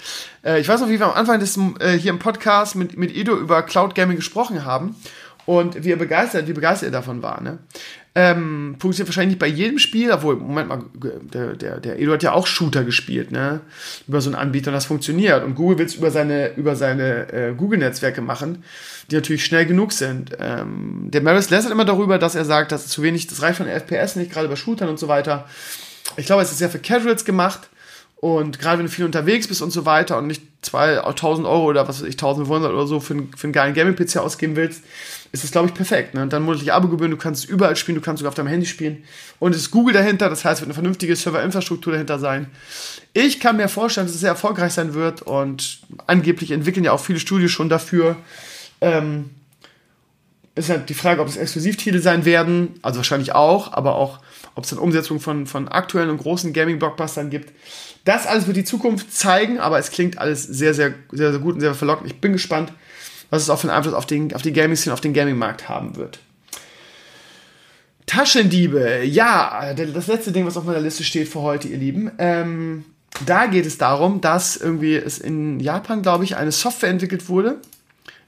Äh, ich weiß noch, wie wir am Anfang des, äh, hier im Podcast mit, mit Ido über Cloud Gaming gesprochen haben und wie er begeistert, wie begeistert er davon war. Ne? Ähm, funktioniert wahrscheinlich nicht bei jedem Spiel, obwohl, Moment mal, der, der, der Edu hat ja auch Shooter gespielt, ne? Über so einen Anbieter und das funktioniert. Und Google will es über seine, über seine äh, Google-Netzwerke machen, die natürlich schnell genug sind. Ähm, der Maris lästert immer darüber, dass er sagt, dass zu wenig, das reicht von FPS nicht, gerade bei Shootern und so weiter. Ich glaube, es ist sehr für Casuals gemacht. Und gerade wenn du viel unterwegs bist und so weiter und nicht 2000 Euro oder was weiß ich, 1500 oder so für, einen, für einen geilen Gaming-PC ausgeben willst, ist das, glaube ich, perfekt. Ne? Und dann monatliche Abo-Gebühren, du kannst überall spielen, du kannst sogar auf deinem Handy spielen. Und es ist Google dahinter, das heißt, es wird eine vernünftige Serverinfrastruktur dahinter sein. Ich kann mir vorstellen, dass es sehr erfolgreich sein wird und angeblich entwickeln ja auch viele Studios schon dafür. Ähm, ist halt die Frage, ob es Exklusivtitel sein werden, also wahrscheinlich auch, aber auch, ob es dann Umsetzung von, von aktuellen und großen Gaming-Blockbustern gibt. Das alles wird die Zukunft zeigen, aber es klingt alles sehr, sehr, sehr, sehr gut und sehr verlockend. Ich bin gespannt, was es auch für einen Einfluss auf, den, auf die Gaming-Szene, auf den Gaming-Markt haben wird. Taschendiebe, ja, das letzte Ding, was auf meiner Liste steht für heute, ihr Lieben. Ähm, da geht es darum, dass irgendwie es in Japan, glaube ich, eine Software entwickelt wurde,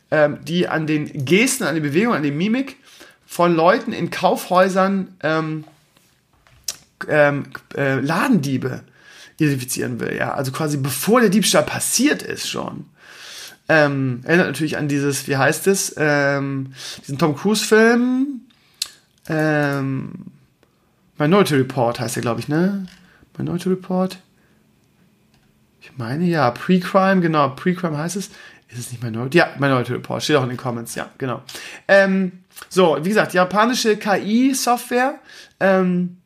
ähm, die an den Gesten, an den Bewegungen, an der Mimik von Leuten in Kaufhäusern ähm, ähm, äh, Ladendiebe identifizieren will. Ja, also quasi bevor der Diebstahl passiert ist schon. Ähm, erinnert natürlich an dieses, wie heißt es, ähm, diesen Tom Cruise-Film. Ähm, Minority Report heißt der, glaube ich, ne? Minority Report. Ich meine ja, Pre-Crime, genau, Pre-Crime heißt es. Ist es nicht Minority? Ja, Minority Report, steht auch in den Comments, ja, genau. Ähm, so, wie gesagt, japanische KI-Software ähm,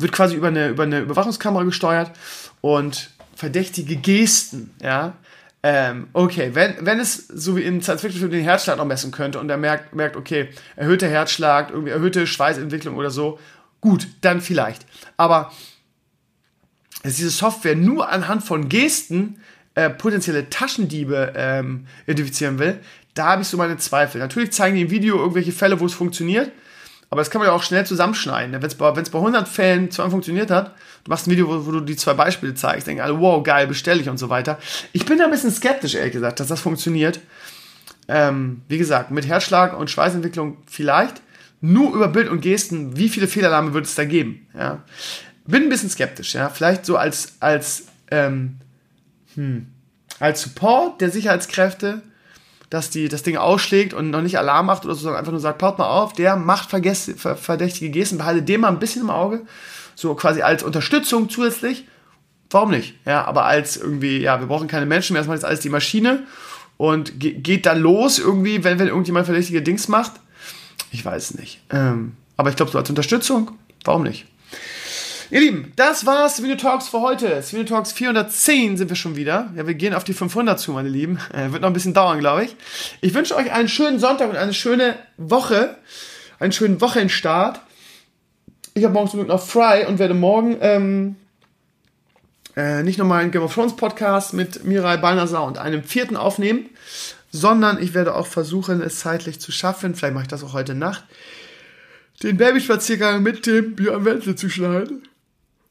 wird quasi über eine, über eine Überwachungskamera gesteuert und verdächtige Gesten, ja, ähm, okay, wenn, wenn es so wie in Science Fiction den Herzschlag noch messen könnte und er merkt, merkt, okay, erhöhter Herzschlag, irgendwie erhöhte Schweißentwicklung oder so, gut, dann vielleicht. Aber dass diese Software nur anhand von Gesten äh, potenzielle Taschendiebe ähm, identifizieren will, da habe ich so meine Zweifel. Natürlich zeigen die im Video irgendwelche Fälle, wo es funktioniert, aber das kann man ja auch schnell zusammenschneiden. Wenn es bei, bei 100 Fällen zweimal funktioniert hat, du machst ein Video, wo, wo du die zwei Beispiele zeigst, denken alle, wow, geil, bestelle ich und so weiter. Ich bin da ein bisschen skeptisch, ehrlich gesagt, dass das funktioniert. Ähm, wie gesagt, mit Herzschlag und Schweißentwicklung vielleicht. Nur über Bild und Gesten, wie viele Fehlalarme wird es da geben? Ja? Bin ein bisschen skeptisch, ja. Vielleicht so als, als, ähm, hm, als Support der Sicherheitskräfte dass die das Ding ausschlägt und noch nicht Alarm macht oder so, sondern einfach nur sagt, paut mal auf, der macht verdächtige Gesten, behalte den mal ein bisschen im Auge, so quasi als Unterstützung zusätzlich. Warum nicht? Ja, aber als irgendwie, ja, wir brauchen keine Menschen mehr, das macht jetzt alles die Maschine und geht dann los irgendwie, wenn, wenn irgendjemand verdächtige Dings macht. Ich weiß nicht. Ähm, aber ich glaube, so als Unterstützung, warum nicht? Ihr Lieben, das war's, Swino Talks für heute. Swino Talks 410 sind wir schon wieder. Ja, wir gehen auf die 500 zu, meine Lieben. Äh, wird noch ein bisschen dauern, glaube ich. Ich wünsche euch einen schönen Sonntag und eine schöne Woche. Einen schönen Wochenstart. Ich habe morgen zum Glück noch frei und werde morgen ähm, äh, nicht nochmal einen Game of Thrones Podcast mit Mirai Balnasar und einem vierten aufnehmen, sondern ich werde auch versuchen, es zeitlich zu schaffen. Vielleicht mache ich das auch heute Nacht den Babyspaziergang mit dem Björn Wenzel zu schneiden.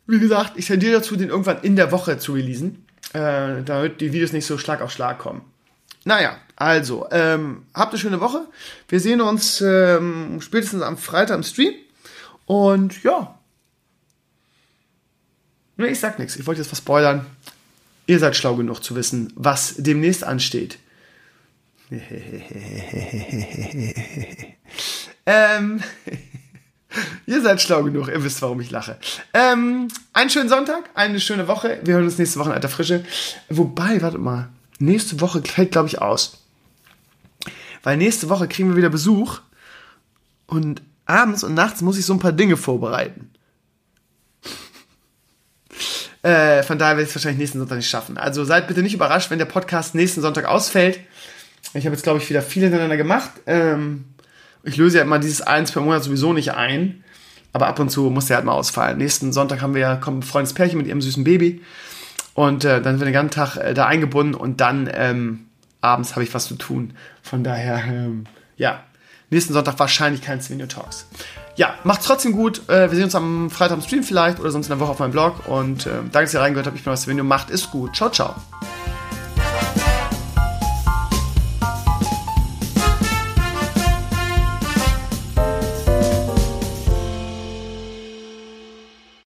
Wie gesagt, ich tendiere dazu, den irgendwann in der Woche zu releasen, äh, damit die Videos nicht so Schlag auf Schlag kommen. Naja, also, ähm, habt eine schöne Woche. Wir sehen uns ähm, spätestens am Freitag im Stream. Und ja. Ne, ich sag nichts. Ich wollte jetzt was spoilern. Ihr seid schlau genug zu wissen, was demnächst ansteht. ähm. Ihr seid schlau genug, ihr wisst, warum ich lache. Ähm, einen schönen Sonntag, eine schöne Woche. Wir hören uns nächste Woche in alter Frische. Wobei, warte mal, nächste Woche fällt, glaube ich, aus. Weil nächste Woche kriegen wir wieder Besuch und abends und nachts muss ich so ein paar Dinge vorbereiten. äh, von daher werde ich es wahrscheinlich nächsten Sonntag nicht schaffen. Also seid bitte nicht überrascht, wenn der Podcast nächsten Sonntag ausfällt. Ich habe jetzt, glaube ich, wieder viel hintereinander gemacht. Ähm, ich löse ja immer dieses eins per Monat sowieso nicht ein. Aber ab und zu muss der halt mal ausfallen. Nächsten Sonntag haben wir kommt ein Freundespärchen mit ihrem süßen Baby. Und äh, dann sind wir den ganzen Tag äh, da eingebunden und dann ähm, abends habe ich was zu tun. Von daher, ähm, ja, nächsten Sonntag wahrscheinlich kein Svenio Talks. Ja, macht's trotzdem gut. Äh, wir sehen uns am Freitag im Stream vielleicht oder sonst in der Woche auf meinem Blog. Und äh, danke, dass ihr reingehört habt. Ich bin Svenio. Macht ist gut. Ciao, ciao.